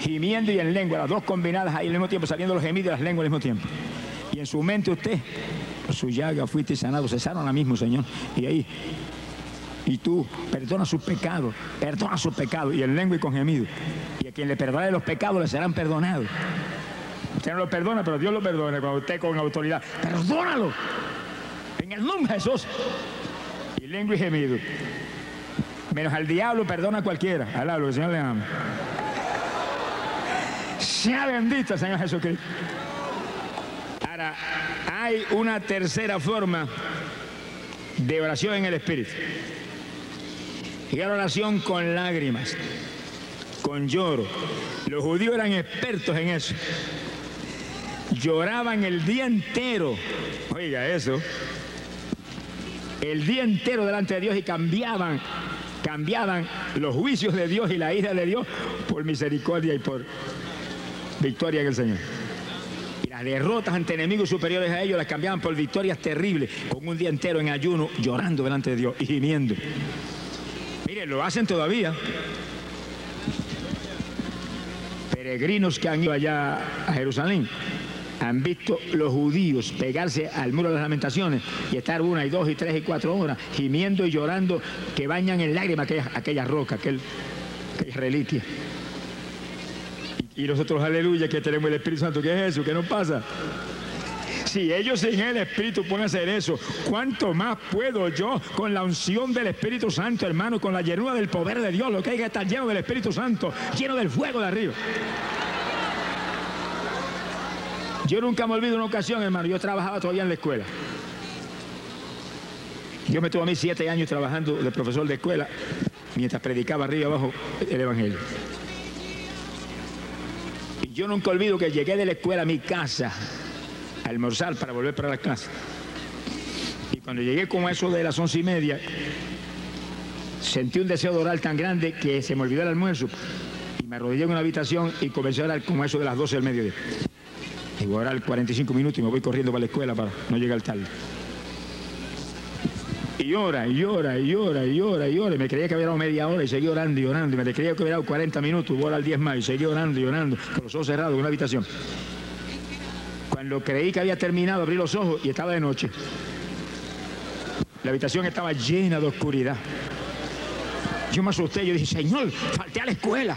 Gimiendo y en lengua, las dos combinadas ahí al mismo tiempo, saliendo los gemidos y las lenguas al mismo tiempo. Y en su mente usted, por su llaga fuiste sanado, cesaron ahora mismo, Señor. Y ahí, y tú, perdona sus pecados, perdona sus pecados, y en lengua y con gemido. Y a quien le perdone los pecados le serán perdonados. Usted no lo perdona, pero Dios lo perdona cuando usted con autoridad. Perdónalo. En el nombre de Jesús. Y lengua y gemido. Menos al diablo perdona a cualquiera. Alá, lo que el Señor le ama. Sea bendito el Señor Jesucristo. Ahora, hay una tercera forma de oración en el Espíritu. Y era oración con lágrimas, con lloro. Los judíos eran expertos en eso. Lloraban el día entero. Oiga eso. El día entero delante de Dios y cambiaban, cambiaban los juicios de Dios y la ira de Dios por misericordia y por victoria en el Señor. Derrotas ante enemigos superiores a ellos las cambiaban por victorias terribles, con un día entero en ayuno, llorando delante de Dios y gimiendo. Mire, lo hacen todavía. Peregrinos que han ido allá a Jerusalén han visto los judíos pegarse al muro de las lamentaciones y estar una y dos y tres y cuatro horas gimiendo y llorando que bañan en lágrimas aquella, aquella roca, aquel, aquella reliquia. Y, nosotros, aleluya, que tenemos el Espíritu Santo, ¿qué es eso? ¿Qué nos pasa? Si ellos en el Espíritu pueden hacer eso, ¿cuánto más puedo yo con la unción del Espíritu Santo, hermano, con la llenura del poder de Dios? Lo que hay que estar lleno del Espíritu Santo, lleno del fuego de arriba. Yo nunca me olvido una ocasión, hermano, yo trabajaba todavía en la escuela. Dios me tuvo a mí siete años trabajando de profesor de escuela mientras predicaba arriba y abajo el Evangelio. Yo nunca olvido que llegué de la escuela a mi casa a almorzar para volver para la casa. Y cuando llegué como eso de las once y media, sentí un deseo de orar tan grande que se me olvidó el almuerzo. Y me arrodillé en una habitación y comencé a orar como eso de las 12 del mediodía. Y voy a orar 45 minutos y me voy corriendo para la escuela para no llegar tarde. Y llora, y llora, y llora, y llora, y llora. Me creía que había dado media hora y seguí orando y orando. Me creía que había dado 40 minutos, voy a orar 10 más y seguí orando y orando, con los ojos cerrados en una habitación. Cuando creí que había terminado, abrí los ojos y estaba de noche. La habitación estaba llena de oscuridad. Yo me asusté, yo dije, Señor, falté a la escuela.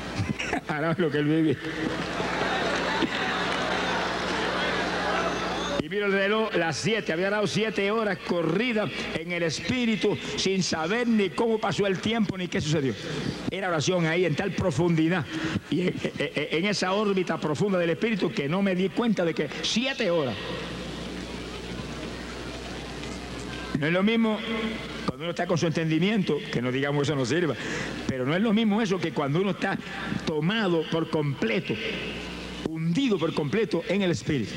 Ahora lo que él vive. Y miro el reloj, las siete, había dado siete horas corridas en el espíritu sin saber ni cómo pasó el tiempo ni qué sucedió. Era oración ahí en tal profundidad y en, en- esa órbita profunda del espíritu que no me di cuenta de que siete horas. No es lo mismo cuando uno está con su entendimiento, que no digamos eso no sirva, pero no es lo mismo eso que cuando uno está tomado por completo, hundido por completo en el Espíritu.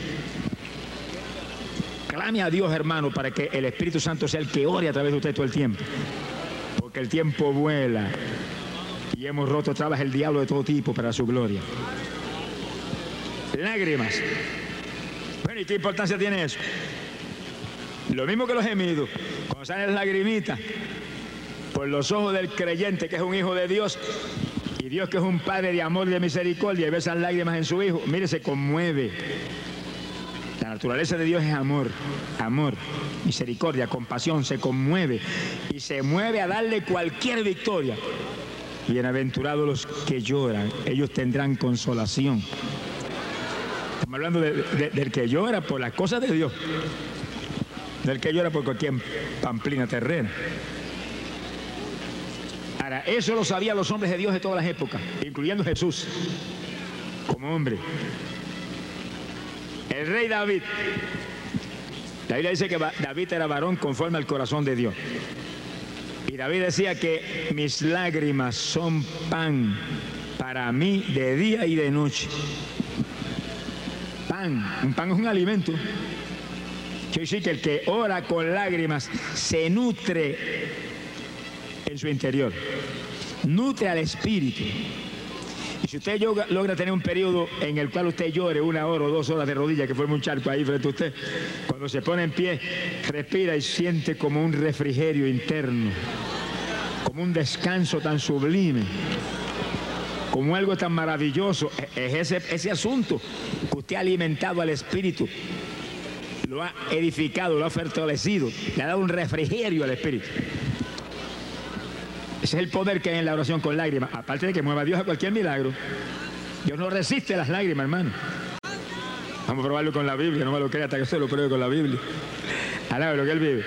Clame a Dios, hermano, para que el Espíritu Santo sea el que ore a través de usted todo el tiempo. Porque el tiempo vuela y hemos roto trabas el diablo de todo tipo para su gloria. Lágrimas. Bueno, ¿y qué importancia tiene eso? Lo mismo que los gemidos, cuando salen lagrimitas, por los ojos del creyente que es un hijo de Dios, y Dios que es un Padre de amor y de misericordia, y ve esas lágrimas en su hijo, mire, se conmueve. La naturaleza de Dios es amor, amor, misericordia, compasión, se conmueve y se mueve a darle cualquier victoria. Bienaventurados los que lloran, ellos tendrán consolación. Estamos hablando de- de- del que llora por las cosas de Dios del que llora por cualquier pamplina terrena. Ahora, eso lo sabían los hombres de Dios de todas las épocas, incluyendo Jesús, como hombre. El rey David, la Biblia dice que David era varón conforme al corazón de Dios. Y David decía que mis lágrimas son pan para mí de día y de noche. Pan, un pan es un alimento. Quiere decir que el que ora con lágrimas se nutre en su interior, nutre al espíritu. Si usted logra tener un periodo en el cual usted llore una hora o dos horas de rodillas, que fue un charco ahí frente a usted, cuando se pone en pie, respira y siente como un refrigerio interno, como un descanso tan sublime, como algo tan maravilloso. E- Es ese, ese asunto que usted ha alimentado al espíritu lo ha edificado, lo ha fortalecido, le ha dado un refrigerio al Espíritu. Ese es el poder que hay en la oración con lágrimas, aparte de que mueva a Dios a cualquier milagro. Dios no resiste las lágrimas, hermano. Vamos a probarlo con la Biblia, no me lo crea hasta que se lo pruebe con la Biblia. Alabe lo que él vive.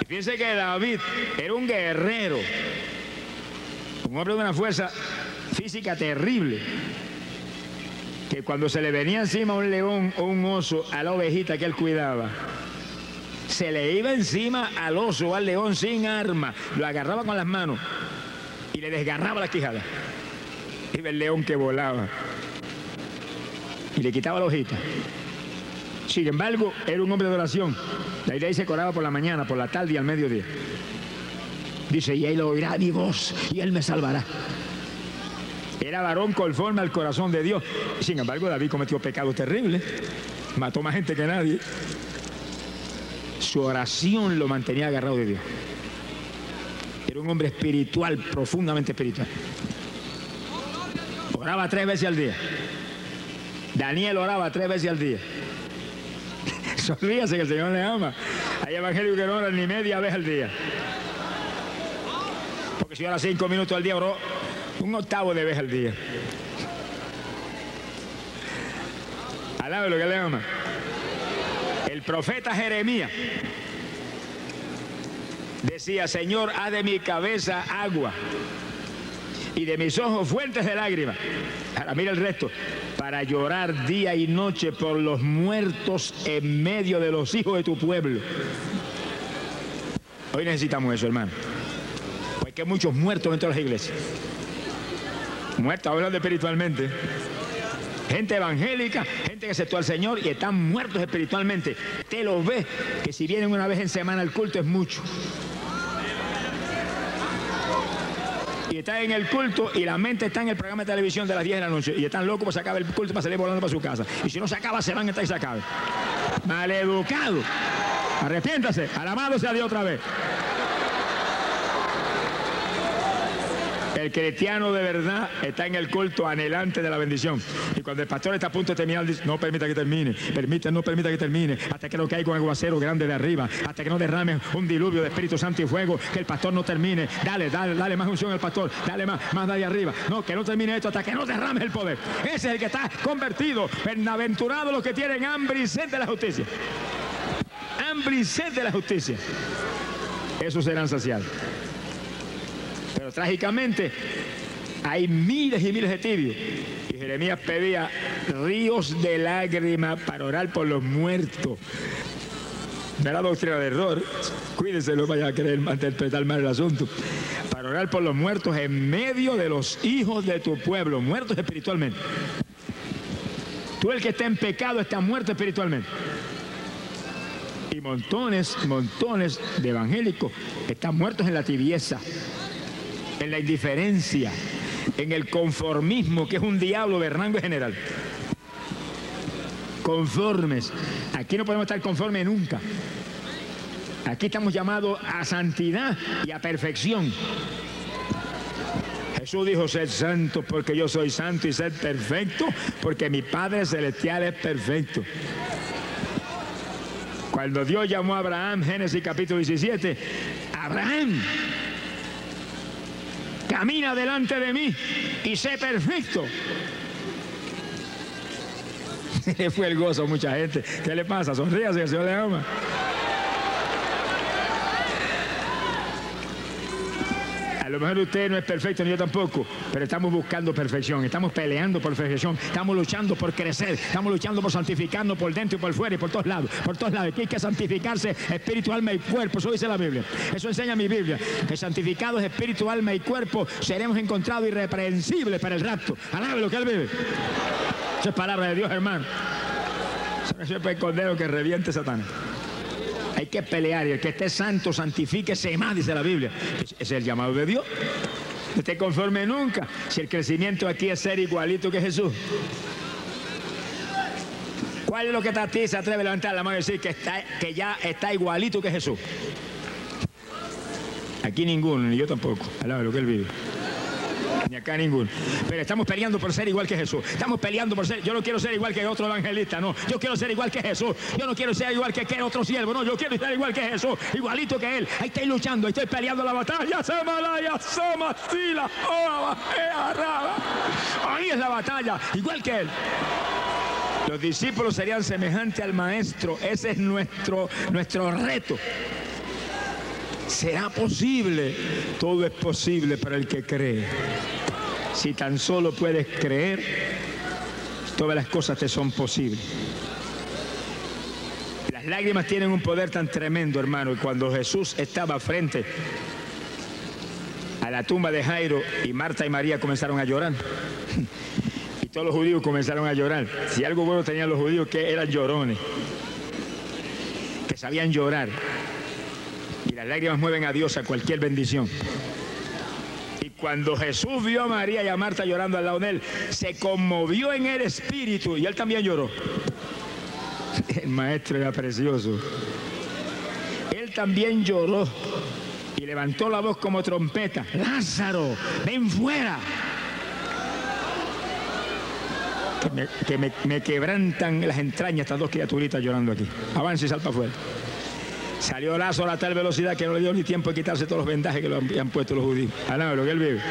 Y fíjense que David era un guerrero, un hombre de una fuerza física terrible que cuando se le venía encima un león o un oso a la ovejita que él cuidaba, se le iba encima al oso al león sin arma, lo agarraba con las manos y le desgarraba la quijada. Iba el león que volaba y le quitaba la hojita. Sin embargo, era un hombre de oración. La Biblia dice que oraba por la mañana, por la tarde y al mediodía. Dice, y él oirá mi voz y él me salvará. Era varón conforme al corazón de Dios. Sin embargo, David cometió pecados terribles. Mató más gente que nadie. Su oración lo mantenía agarrado de Dios. Era un hombre espiritual, profundamente espiritual. Oraba tres veces al día. Daniel oraba tres veces al día. Olvídese que el Señor le ama. Hay evangelios que no oran ni media vez al día. Porque si ora cinco minutos al día, oró un octavo de vez al día. Alabe lo que le ama. Profeta Jeremías decía, Señor, haz de mi cabeza agua y de mis ojos fuentes de lágrimas. Ahora mira el resto. para llorar día y noche por los muertos en medio de los hijos de tu pueblo. Hoy necesitamos eso, hermano. Porque hay muchos muertos dentro de las iglesias. Muertos hablando espiritualmente. Gente evangélica, gente que aceptó al Señor y están muertos espiritualmente. Te lo ve que si vienen una vez en semana al culto es mucho. Y están en el culto y la mente está en el programa de televisión de las 10 de la noche. Y están locos para sacar el culto para salir volando para su casa. Y si no se acaba, se van a estar y se acabe. Maleducado. Arrepiéntase. Alabado sea Dios otra vez. El cristiano de verdad está en el culto anhelante de la bendición. Y cuando el pastor está a punto de terminar, no permita que termine, permita, no permita que termine, hasta que no caiga un aguacero grande de arriba, hasta que no derrame un diluvio de Espíritu Santo y fuego, que el pastor no termine. Dale, dale, dale más unción al pastor, dale más, más de arriba. No, que no termine esto hasta que no derrame el poder. Ese es el que está convertido. Bienaventurado los que tienen hambre y sed de la justicia. Hambre y sed de la justicia. Esos serán saciados. Pero trágicamente hay miles y miles de tibios. Y Jeremías pedía ríos de lágrimas para orar por los muertos. No era doctrina de error. Cuídense, no vaya a querer interpretar mal el asunto. Para orar por los muertos en medio de los hijos de tu pueblo, muertos espiritualmente. Tú el que está en pecado está muerto espiritualmente. Y montones, montones de evangélicos están muertos en la tibieza en la indiferencia, en el conformismo, que es un diablo de rango general. Conformes. Aquí no podemos estar conformes nunca. Aquí estamos llamados a santidad y a perfección. Jesús dijo, sed santo porque yo soy santo y sed perfecto porque mi Padre Celestial es perfecto. Cuando Dios llamó a Abraham, Génesis capítulo 17, Abraham, camina delante de mí y sé perfecto. Fue el gozo a mucha gente. ¿Qué le pasa? Sonríase, el Señor le ama. Lo mejor usted no es perfecto, ni yo tampoco, pero estamos buscando perfección, estamos peleando por perfección, estamos luchando por crecer, estamos luchando por santificarnos por dentro y por fuera y por todos lados, por todos lados. Aquí hay que santificarse espíritu, alma y cuerpo, eso dice la Biblia, eso enseña mi Biblia, que santificados espíritu, alma y cuerpo seremos encontrados irreprensibles para el rapto. Alabe lo que Él vive. Eso es palabra de Dios, hermano. Eso es el cordero que reviente Satanás. Hay que pelear y el que esté santo, santifíquese más, dice la Biblia. Es el llamado de Dios. No esté conforme nunca. Si el crecimiento aquí es ser igualito que Jesús. ¿Cuál es lo que está a ti? Se atreve a levantar la mano y decir que, está, que ya está igualito que Jesús. Aquí ninguno, ni yo tampoco. Alaba lo que él vive. Ni acá ninguno. Pero estamos peleando por ser igual que Jesús. Estamos peleando por ser. Yo no quiero ser igual que otro evangelista, no. Yo quiero ser igual que Jesús. Yo no quiero ser igual que, que otro siervo, no. Yo quiero ser igual que Jesús, igualito que Él. Ahí estoy luchando, ahí estoy peleando la batalla. Ahí es la batalla, igual que Él. Los discípulos serían semejantes al maestro. Ese es nuestro, nuestro reto. ¿Será posible? Todo es posible para el que cree. Si tan solo puedes creer, todas las cosas te son posibles. Las lágrimas tienen un poder tan tremendo, hermano, y cuando Jesús estaba frente a la tumba de Jairo y Marta y María comenzaron a llorar. Y todos los judíos comenzaron a llorar. Si algo bueno tenían los judíos, que eran llorones, que sabían llorar. Las lágrimas mueven a Dios a cualquier bendición. Y cuando Jesús vio a María y a Marta llorando al lado de él, se conmovió en el espíritu y él también lloró. El maestro era precioso. Él también lloró y levantó la voz como trompeta. Lázaro, ven fuera. Que, me quebrantan las entrañas estas dos criaturitas llorando aquí. Avance y salta afuera. Salió Lázaro a tal velocidad que no le dio ni tiempo de quitarse todos los vendajes que lo habían puesto los judíos. Alaba lo que él vive.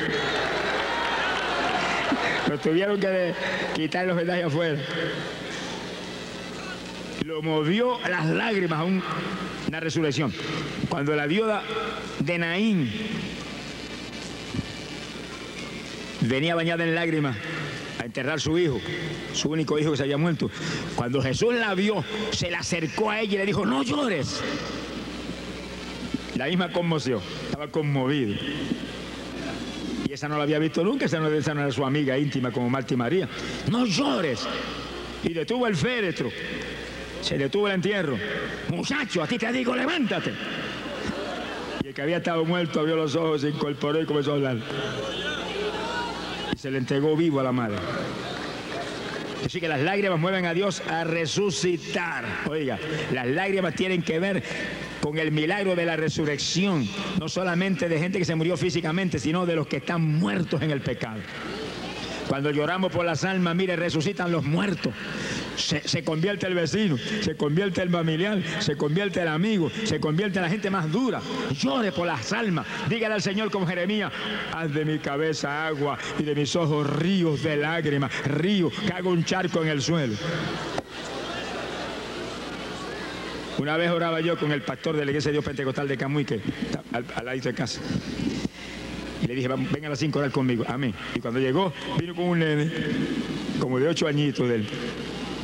Lo tuvieron que quitar los vendajes afuera. Lo movió las lágrimas a un- una resurrección. Cuando la viuda de Naín venía bañada en lágrimas a enterrar su hijo, su único hijo que se había muerto. Cuando Jesús la vio, se le acercó a ella y le dijo, no llores. La misma conmoción, estaba conmovido. Y esa no la había visto nunca, esa no, era su amiga íntima como Marta y María. No llores. Y detuvo el féretro. Se detuvo el entierro. Muchacho, a ti te digo, levántate. Y el que había estado muerto abrió los ojos, se incorporó y comenzó a hablar. Y se le entregó vivo a la madre. Así que las lágrimas mueven a Dios a resucitar. Oiga, las lágrimas tienen que ver con el milagro de la resurrección, no solamente de gente que se murió físicamente, sino de los que están muertos en el pecado. Cuando lloramos por las almas, mire, resucitan los muertos. Se, se, convierte el vecino, se convierte el familiar, se convierte el amigo, se convierte en la gente más dura. Llore por las almas. Dígale al Señor como Jeremías, haz de mi cabeza agua y de mis ojos ríos de lágrimas, ríos, que haga un charco en el suelo. Una vez oraba yo con el pastor de la iglesia de Dios Pentecostal de Camuy, que está al, al de casa. Y le dije, venga a las 5 a orar conmigo. Amén. Y cuando llegó, vino con un nene, como de 8 añitos de él.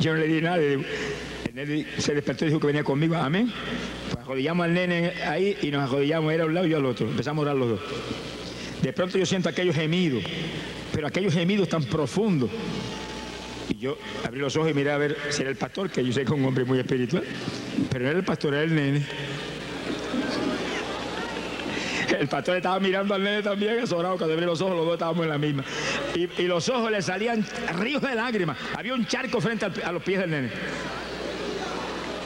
Yo no le di nada. El nene se despertó y dijo que venía conmigo. Amén. Pues arrodillamos al nene ahí y nos arrodillamos, era a un lado y yo al otro. Empezamos a orar los dos. De pronto yo siento aquellos gemidos, pero aquellos gemidos tan profundos. Y yo abrí los ojos y miré a ver si era el pastor, que yo sé que es un hombre muy espiritual. Pero no era el pastor, era el nene. El pastor estaba mirando al nene también, azorado, cuando abrí los ojos, los dos estábamos en la misma. Y, los ojos le salían ríos de lágrimas. Había un charco frente a los pies del nene.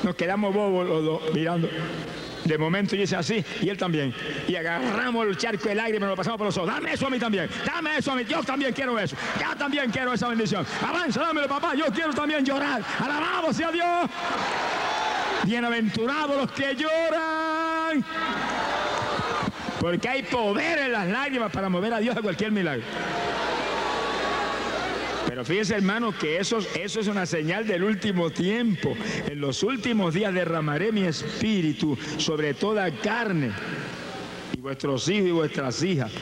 Nos quedamos bobos los dos mirando. De momento yo hice así y él también. Y agarramos el charco de lágrimas y lo pasamos por los ojos. Dame eso a mí también. Dame eso a mí. Yo también quiero eso. Yo también quiero esa bendición. Avanza, dámelo, papá. Yo quiero también llorar. Alabamos a Dios. Bienaventurados los que lloran. Porque hay poder en las lágrimas para mover a Dios a cualquier milagro. Pero fíjense, hermano, que eso, eso es una señal del último tiempo. En los últimos días derramaré mi espíritu sobre toda carne. Y vuestros hijos y vuestras hijas,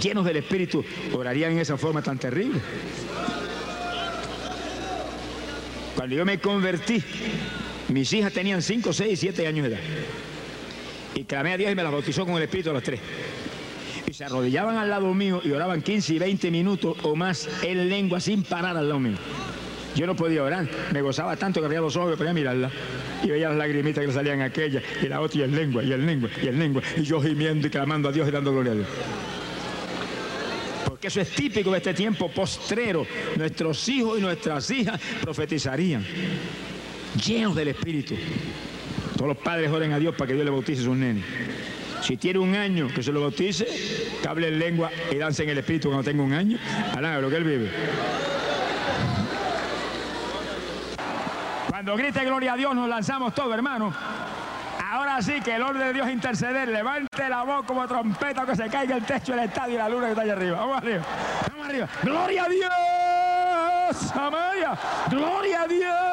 llenos del espíritu, orarían en esa forma tan terrible. Cuando yo me convertí, mis hijas tenían 5, 6 y 7 años de edad. Y clamé a Dios y me las bautizó con el Espíritu a los tres. Y se arrodillaban al lado mío y oraban 15 y 20 minutos o más en lengua sin parar al lado mío. Yo no podía orar, me gozaba tanto que abría los ojos y podía mirarla. Y veía las lagrimitas que le salían aquella y la otra y el lengua, y el lengua, y el lengua. Y yo gimiendo y clamando a Dios y dando gloria a Dios. Porque eso es típico de este tiempo postrero. Nuestros hijos y nuestras hijas profetizarían, llenos del Espíritu. Todos los padres oren a Dios para que Dios le bautice a sus nenes. Si tiene un año, que se lo bautice, que hable en lengua y dance en el Espíritu cuando tenga un año. Alá, lo que él vive. Cuando grite gloria a Dios, nos lanzamos todos, hermano. Ahora sí que el orden de Dios interceder. Levante la voz como trompeta que se caiga el techo del estadio y la luna que está allá arriba. Vamos arriba. Vamos arriba. Gloria a Dios. Amaya. Gloria a Dios.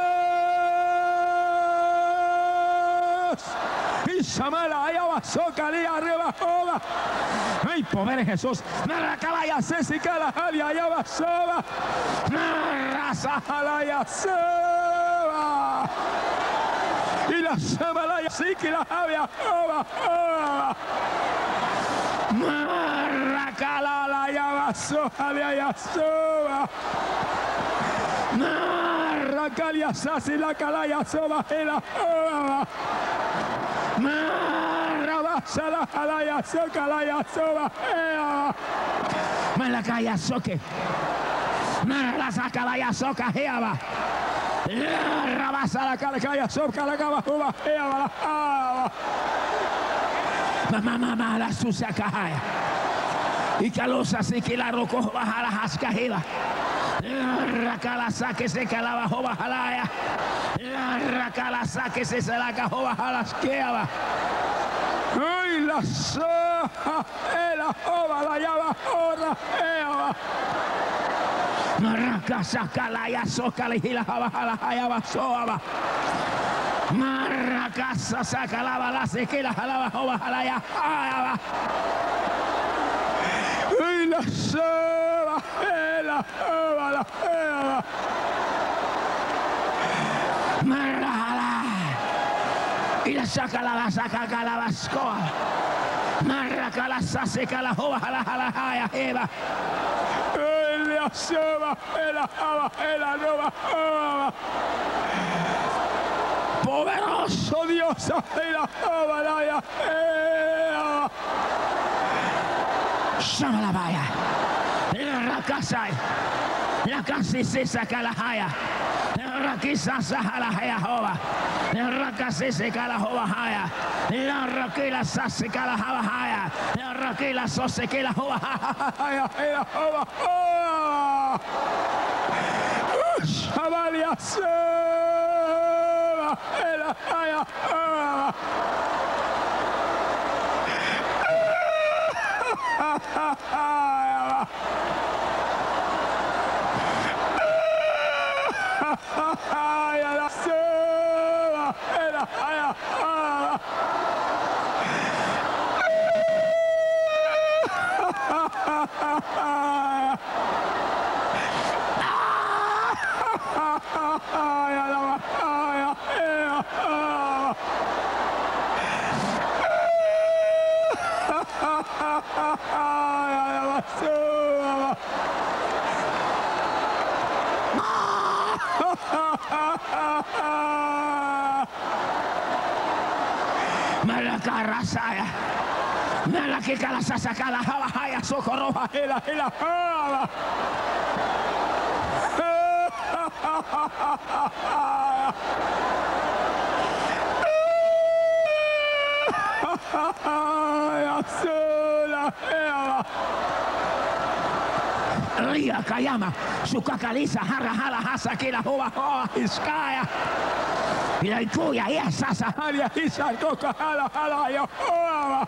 Y Samala, allá abajo, calía arriba, joda. Ay, poder Jesús. Narra calaya, sesi, cala, allá abajo. Narra, sajalaya, seba. Y la Samalaya, sí que la había, joda, joda. Narra calala, allá abajo, allá soba. Narra calia, sasi, la calaya, soba, y la. Mä Kalayasoka Layasoba. Malakayasoke. Marasaka Layasoka Heaba. Rabasala Kalakayasoka Lakabahuba Heaba. Mama mama la susakahaya. Ikalosa sikila rokoh bahala haskahila. La roco baja la hascajela. Racalaza que se calaba joba jalaya. Racalaza que se se la cajó baja las queaba. Ay, la soja, la joba, la llava, joda, eaba. Marraca, saca la soaba. La bala, se que la jalaba, joba, jalaya. Ay, la Marrala. Y la saca la saca calabascoa. Marra calasa seca la jova la jala jaya eva. Elia seba ela java ela nova. Poderoso Dios, ela java la ya eva. Llama la vaya. La casa. La casa se saca la jaya. La quizás saca la jaya jova. La casa se saca la jova jaya. La raquila se saca la java. La raquila so se que la jova jaya. La jova jaya. Shamalia seba. La jaya jova. Ay, la que cala sasakala jala jaya socorroja jela, jela, jala. Ria kayama sukakalisa hara hara hasa kila hova hoa iskaya. Pidän kuuja iässä, sä haljahissa, koko hala hala jo hoa.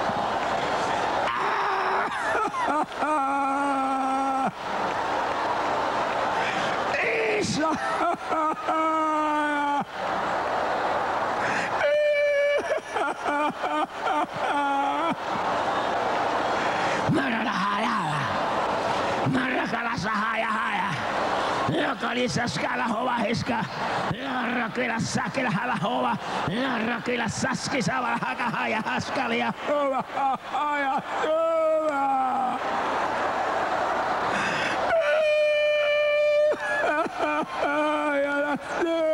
Isä! Mörröllä hajalla. Mörrökalassa haja haja. Jokalissa skala hova hiska. Lorrokilla sakilla hala hova. Lorrokilla saskisala haka haja haskalia. Hova haja. Haya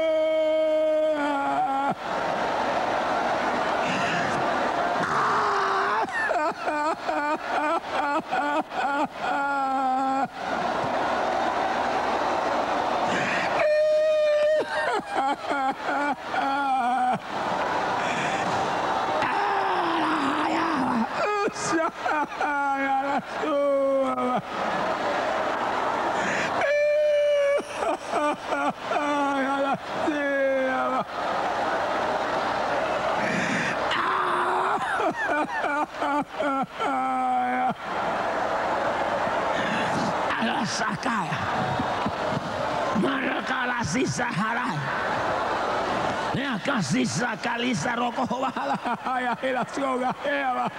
Masissa, caliza, roco, bajada, Ja bajada. Era.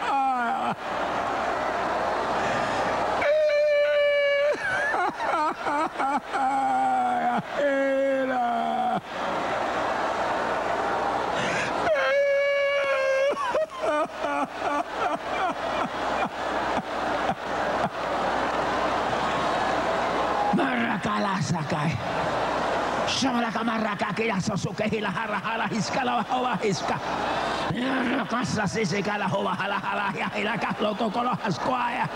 Marrakala kai. Shamala kamaraka kila sosuke hila hara hala hiskala hova hiska. Rakassa sisikala hova hala hala ja hila kahlo tokolo haskoaja.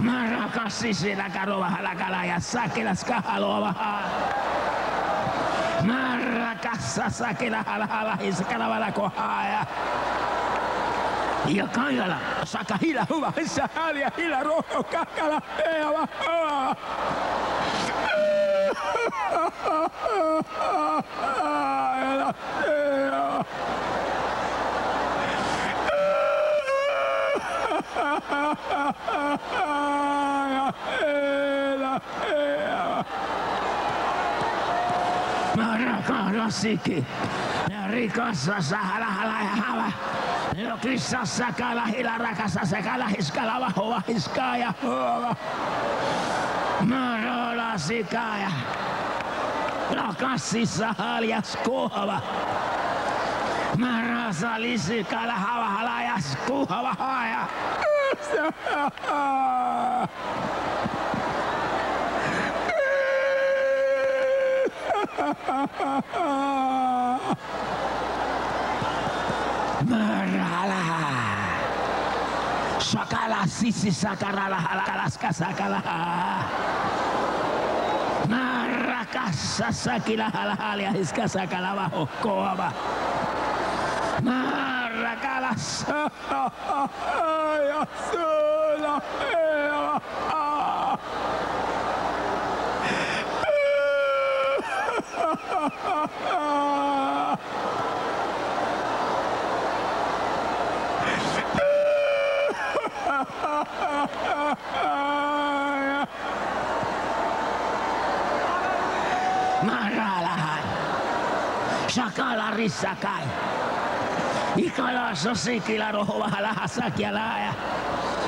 Marakassi sillä karova hala kala ja sakila skahalova hala. Marakassa sakila hala hala hiskala vala kohaaja. Ja Kajala, saka hila huva, hissa halia, hila roho, kakala, haa. Mä rakaan rassikin ja rikassa sahalahalla ja hava. Jokissa sakala hila rakassa sekala hiskala vahua hiskaa ja huova. Mä roolaan sikaa ja Takassissa haljas kuhava. Marasa lisikala havahalajas kuhava haja. Marala. Sakala sisi sakala halakalas kasakala. Halhalia hiska sakala vahokoava. Marakalassa. Ja sulla eva. Maralahan. Sakala rissakai. Ikala sosikila rohova halaha sakialaja.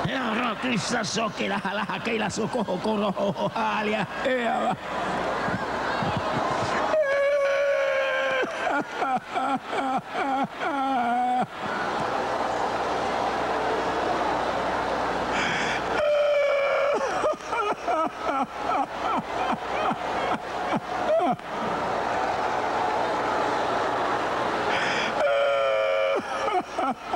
Ja rokissa sokila halaha keila sukoho koroho haalia. Eava. Ja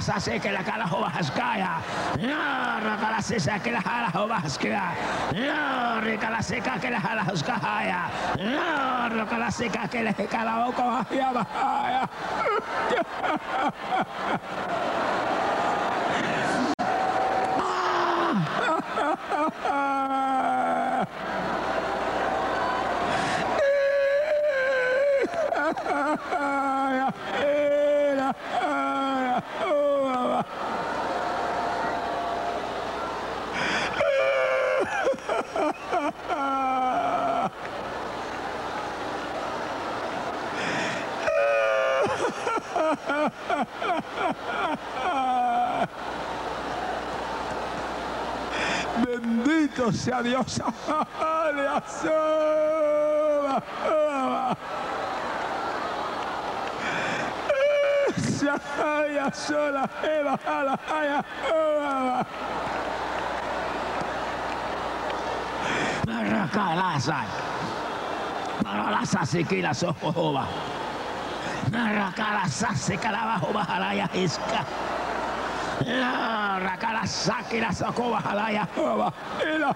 Lorikala sasikila kala huvaskaya. Lorakala sisäkila hala huvaskaya. Lorikala sikakila hala huskahaya. Lorikala sikakila hikala ukoha javahaya. Ja Bendito sea Dios. Aleluya. Shaya sola eva ala haya. Marakalasa. Maralasa Rakala saki la sako bahala Ila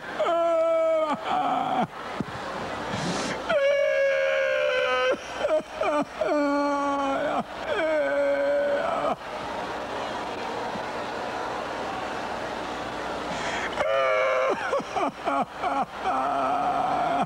Ha ha ha ha!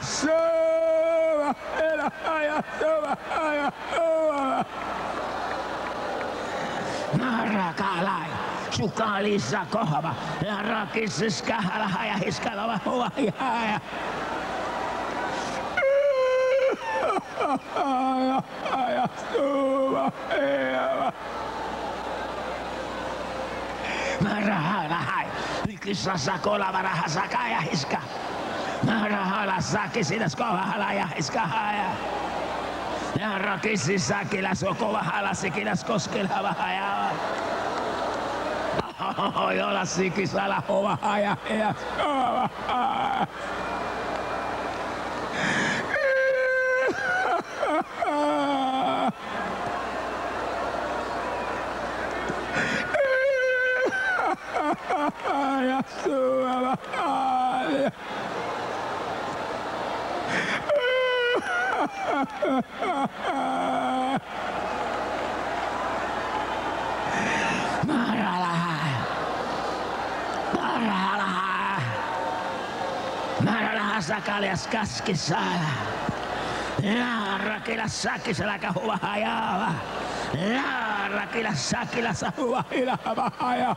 Sova, eläjä, sova, aja, sova. Narakalai, sukalissa kohva, narakissis kähälä, haja, hiskalava, huva, jaja. Aja, aja, sova, eläjä. Narahalahai, ykisassa kolavaraha, sakaja, hiskalava. Jala, saque sin escoba, jalaya, escajaya. Ja rakisi säkilä, sokova hälä, sikiläs koskella vähäjää. Jolla sikisälä hova ja hova. Ja suola. sakalias kaskissa. Jaara kila sakissa laka huva hajaava. Jaara kila sakilla sa huva hilaava hajaava.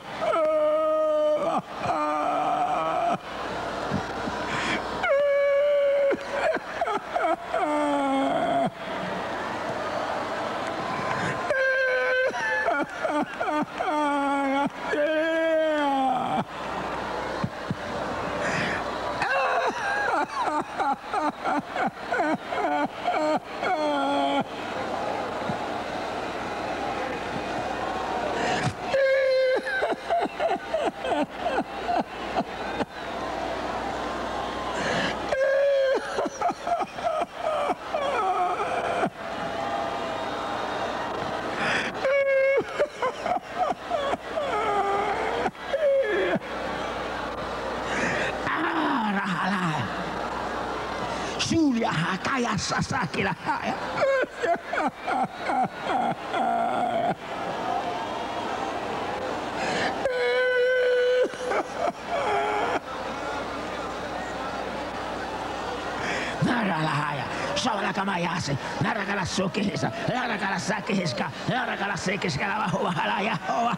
soqueja, la cara saqueja, la cara sequeja, la bajo, ja la.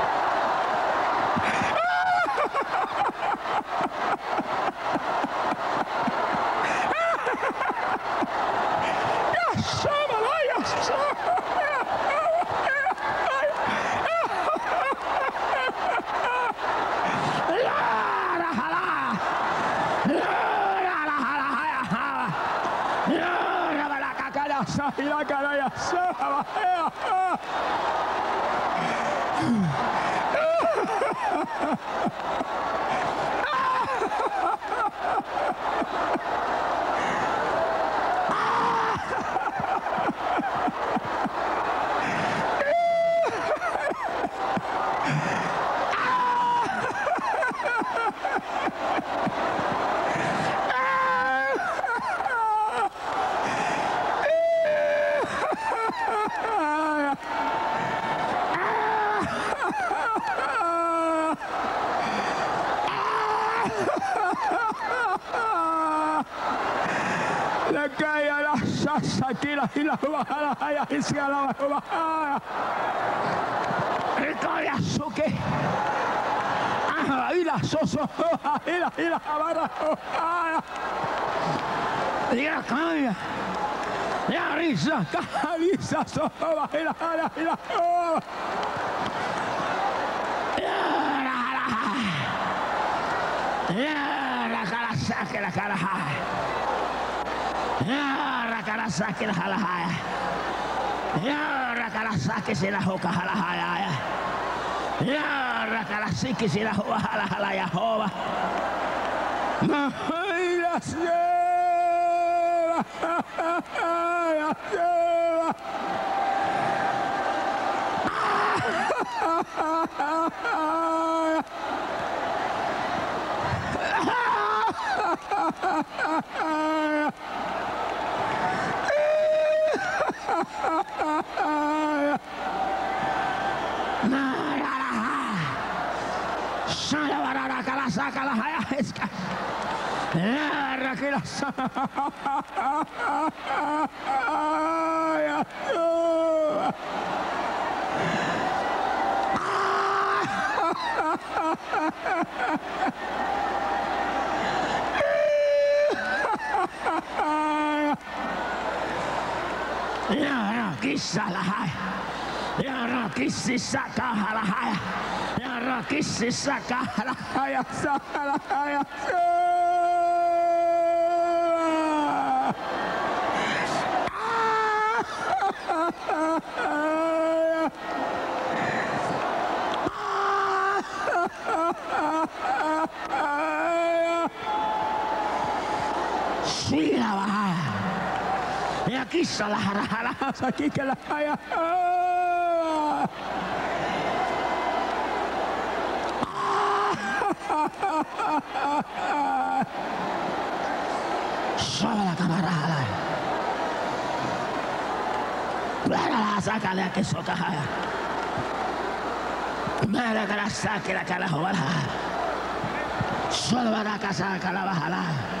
La soso y la la barra. La cae. La risa, caliza, soba, y la y la la cara saque la cara. Ya, cara saque la jala. Ya, cara saque se la joca. Ya, cara saque se la joca jala jala ya jova. Ay, la sierra. La sierra. Sala cara saca la jaya esca. Ya, que la Ay, ayuda. Ya, kisah la jaya. Ya, kisah saka la jaya. Ya, kisah saka la Ay, sácala, ay, ayuda. Sí, la bajada. Aquí está la jara. Aquí que la haya. Sobe la camarada. De que soca jaya. Mira que la saque la cara jovara. Solo casa la.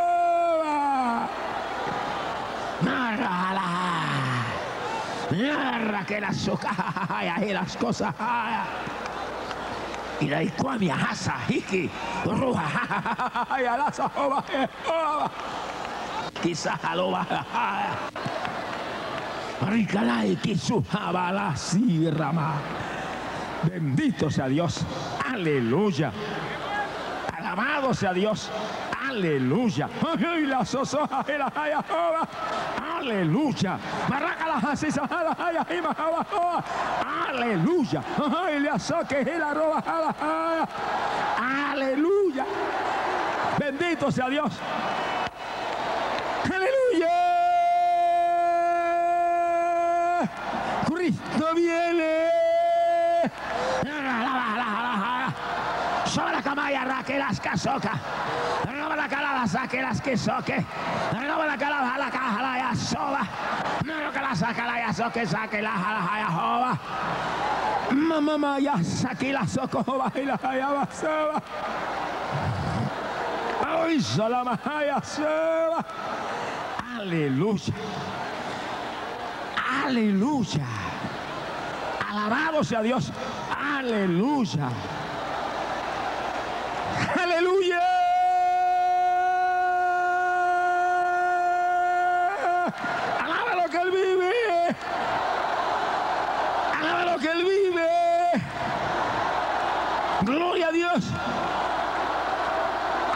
Narra que la soca y las cosas. Y la icuamia hasa hiki ruja. Alasa, ahoba, ahoba. Quizás aloba. Ricalai kisu habala sirama. Bendito sea Dios. Aleluya. Alabado sea Dios. Aleluya. Ay, la sosoja y la. Aleluya. Barraca la jasisa la haya y mahaba joba. Aleluya. Roba. Aleluya. Bendito sea Dios. Aleluya. Cristo viene. Sobre la camaya casoca. Renova la calada saquelas que soque. Renova la calada la caja la ya soba. No que la saca la ya soque saque la jala ya joba. Mamá maya saque la socoba y la haya basaba. Ay, salama haya soba. Aleluya. Aleluya. Alabado sea Dios. Aleluya. Aleluya. Alaba lo que Él vive. Alaba lo que Él vive.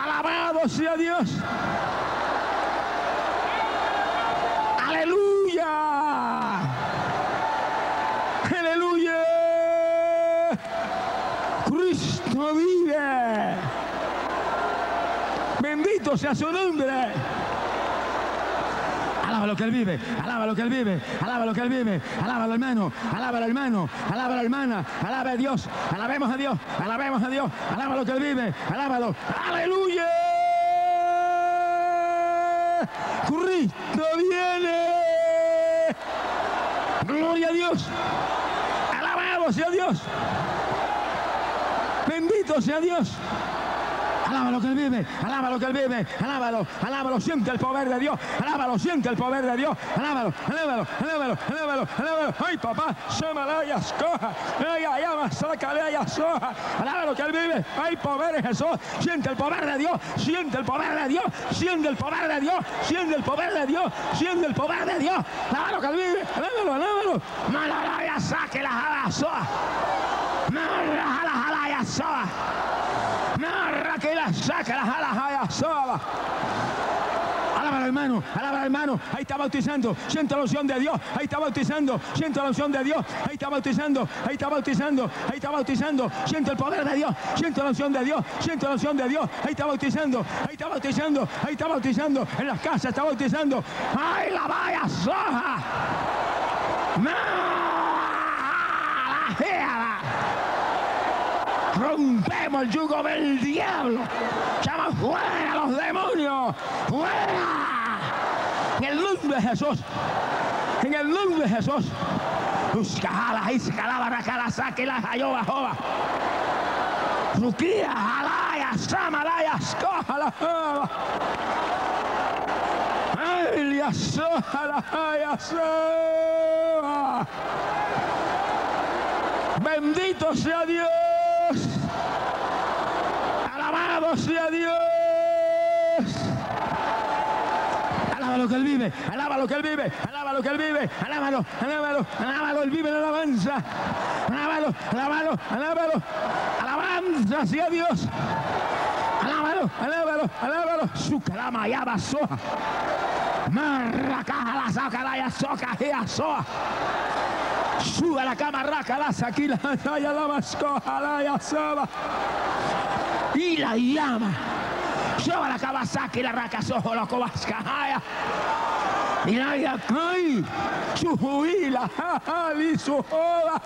Alabado sea Dios. Aleluya. Aleluya. Cristo vive. Bendito sea su nombre. Alaba lo que él vive, alaba lo que él vive, alaba lo que él vive, alaba al hermano, alaba al hermano, alaba la hermana, alaba a Dios, alabemos a Dios, alabemos a Dios, alaba lo que él vive, alábalo, aleluya. Cristo viene. Gloria a Dios. Alabado sea Dios. Bendito sea Dios. Alaba lo que él vive, alaba lo que él vive, alábalo, alábalo, siente el poder de Dios, alábalo, siente el poder de Dios, alábalo, alábalo, alábalo, alábalo, alábalo. Ay, papá, Shamalaya, escoja, ay, llama, sácale, soja, alaba lo que él vive, hay poder en Jesús, siente el poder de Dios, siente el poder de Dios, siente el poder de Dios, siente el poder de Dios, siente el poder de Dios, alaba lo que él vive, alábalo, alábalo, malalaya, saque la jala, soja, malalaya, jala, soja. Narra que la saca las alas a sola. Alaba hermano, alaba hermano, ahí está bautizando, siente la unción de Dios, ahí está bautizando, siente la unción de Dios, ahí está bautizando, ahí está bautizando, ahí está bautizando, siente el poder de Dios, siente la unción de Dios, siente la unción de Dios, ahí está bautizando, ahí está bautizando, ahí está bautizando, en las casas está bautizando, ay la vaya soja. Rompemos el yugo del diablo. Llama fuera los demonios. Fuera. En el nombre de Jesús. En el nombre de Jesús. Buscala, iscalaba, racala, saque la jayoba, joba. Ruquía, alaya, samalaya, escójala, joba. Elia, soja, la soja. Bendito sea Dios. Alabado sea Dios. Alaba lo que él vive, alaba lo que él vive, alaba lo que él vive, alábalo, alábalo, alábalo, él vive en alabanza. Alábalo, alábalo, alábalo, alabanza sea Dios. Alábalo, alábalo, alábalo. Su calama ya soja. Marra caja la saca la soca y soa. Suba la cama, raca, la saquila, ya la mascoja, la ya soba. Y la llama. Suba la Kawasaki, la raca, sojo, la cobascajaya. Y la cae. Su juila, li su joda.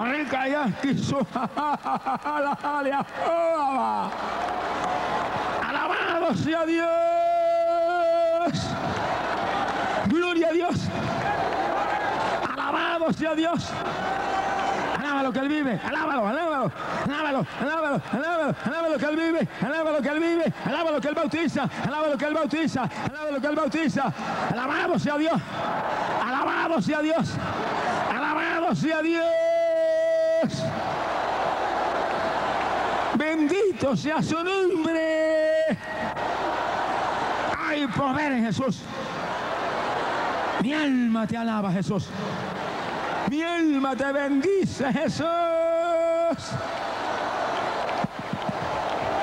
Rica ya, su la Alabado sea Dios. Gloria a Dios. Alabado sea Dios. Que él vive, alábalo, alábalo, alábalo, alábalo, alábalo, alábalo que él vive, alábalo que él vive, alábalo que él bautiza, alábalo que él bautiza, alábalo que él bautiza. Alabado sea Dios, alabado sea Dios, alabado sea Dios. Bendito sea su nombre. Hay poder en Jesús. Mi alma te alaba, Jesús. Mi alma te bendice, Jesús.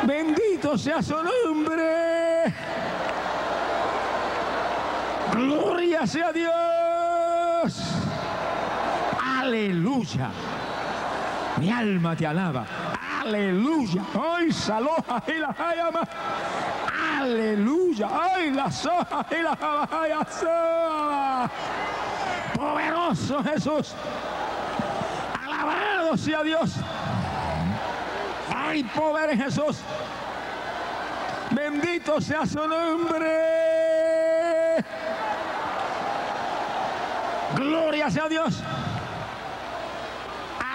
Bendito sea su nombre. Gloria sea Dios. Aleluya. Mi alma te alaba. Aleluya. Ay, saloja y la llama. Aleluya. Ay, la soja y la soja. Poderoso Jesús. Alabado sea Dios. Hay poder en Jesús. Bendito sea su nombre. Gloria sea Dios.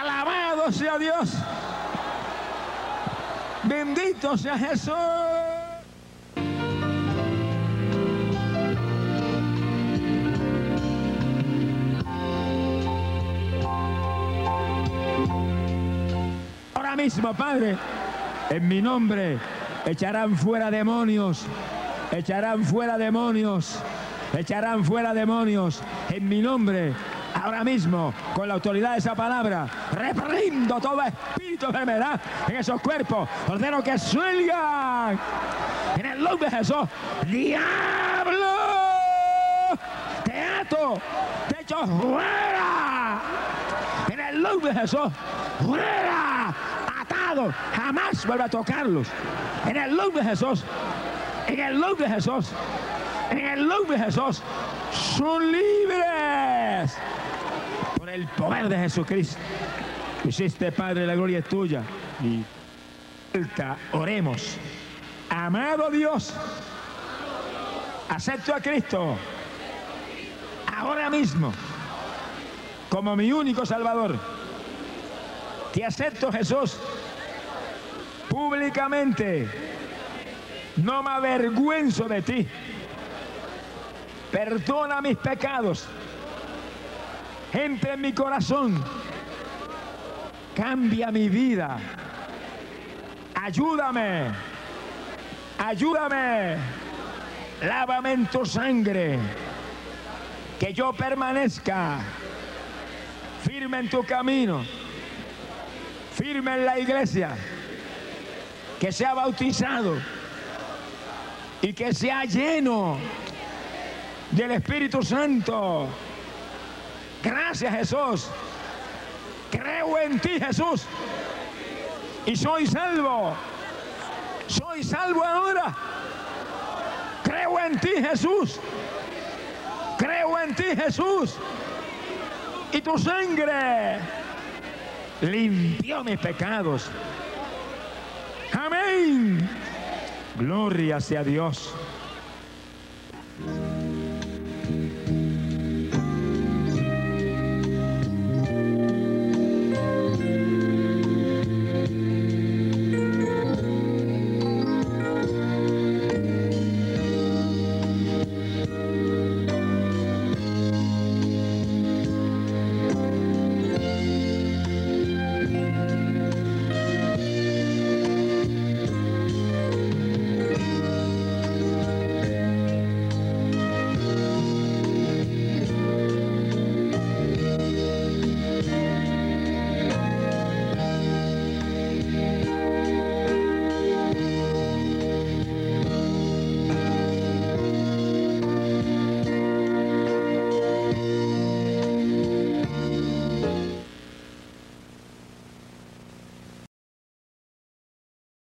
Alabado sea Dios. Bendito sea Jesús. Ahora mismo, Padre, en mi nombre echarán fuera demonios, echarán fuera demonios, echarán fuera demonios en mi nombre. Ahora mismo, con la autoridad de esa palabra, reprendo todo espíritu de enfermedad en esos cuerpos. Ordeno que salgan el nombre de Jesús. Diablo, te ato, te echo fuera. En el nombre de Jesús, fuera, jamás vuelva a tocarlos. En el nombre de Jesús, en el nombre de Jesús, en el nombre de Jesús, son libres por el poder de Jesucristo. Hiciste, Padre, la gloria es tuya. Y oremos. Amado Dios, acepto a Cristo ahora mismo como mi único Salvador. Te acepto, Jesús, públicamente. No me avergüenzo de ti. Perdona mis pecados. Entra en mi corazón. Cambia mi vida. Ayúdame. Ayúdame. Lávame en tu sangre. Que yo permanezca firme en tu camino. Firme en la iglesia. Que sea bautizado. Y que sea lleno del Espíritu Santo. Gracias Jesús. Creo en ti Jesús. Y soy salvo. Soy salvo ahora. Creo en ti Jesús. Creo en ti Jesús. Y tu sangre limpió mis pecados. Amén. Gloria sea Dios.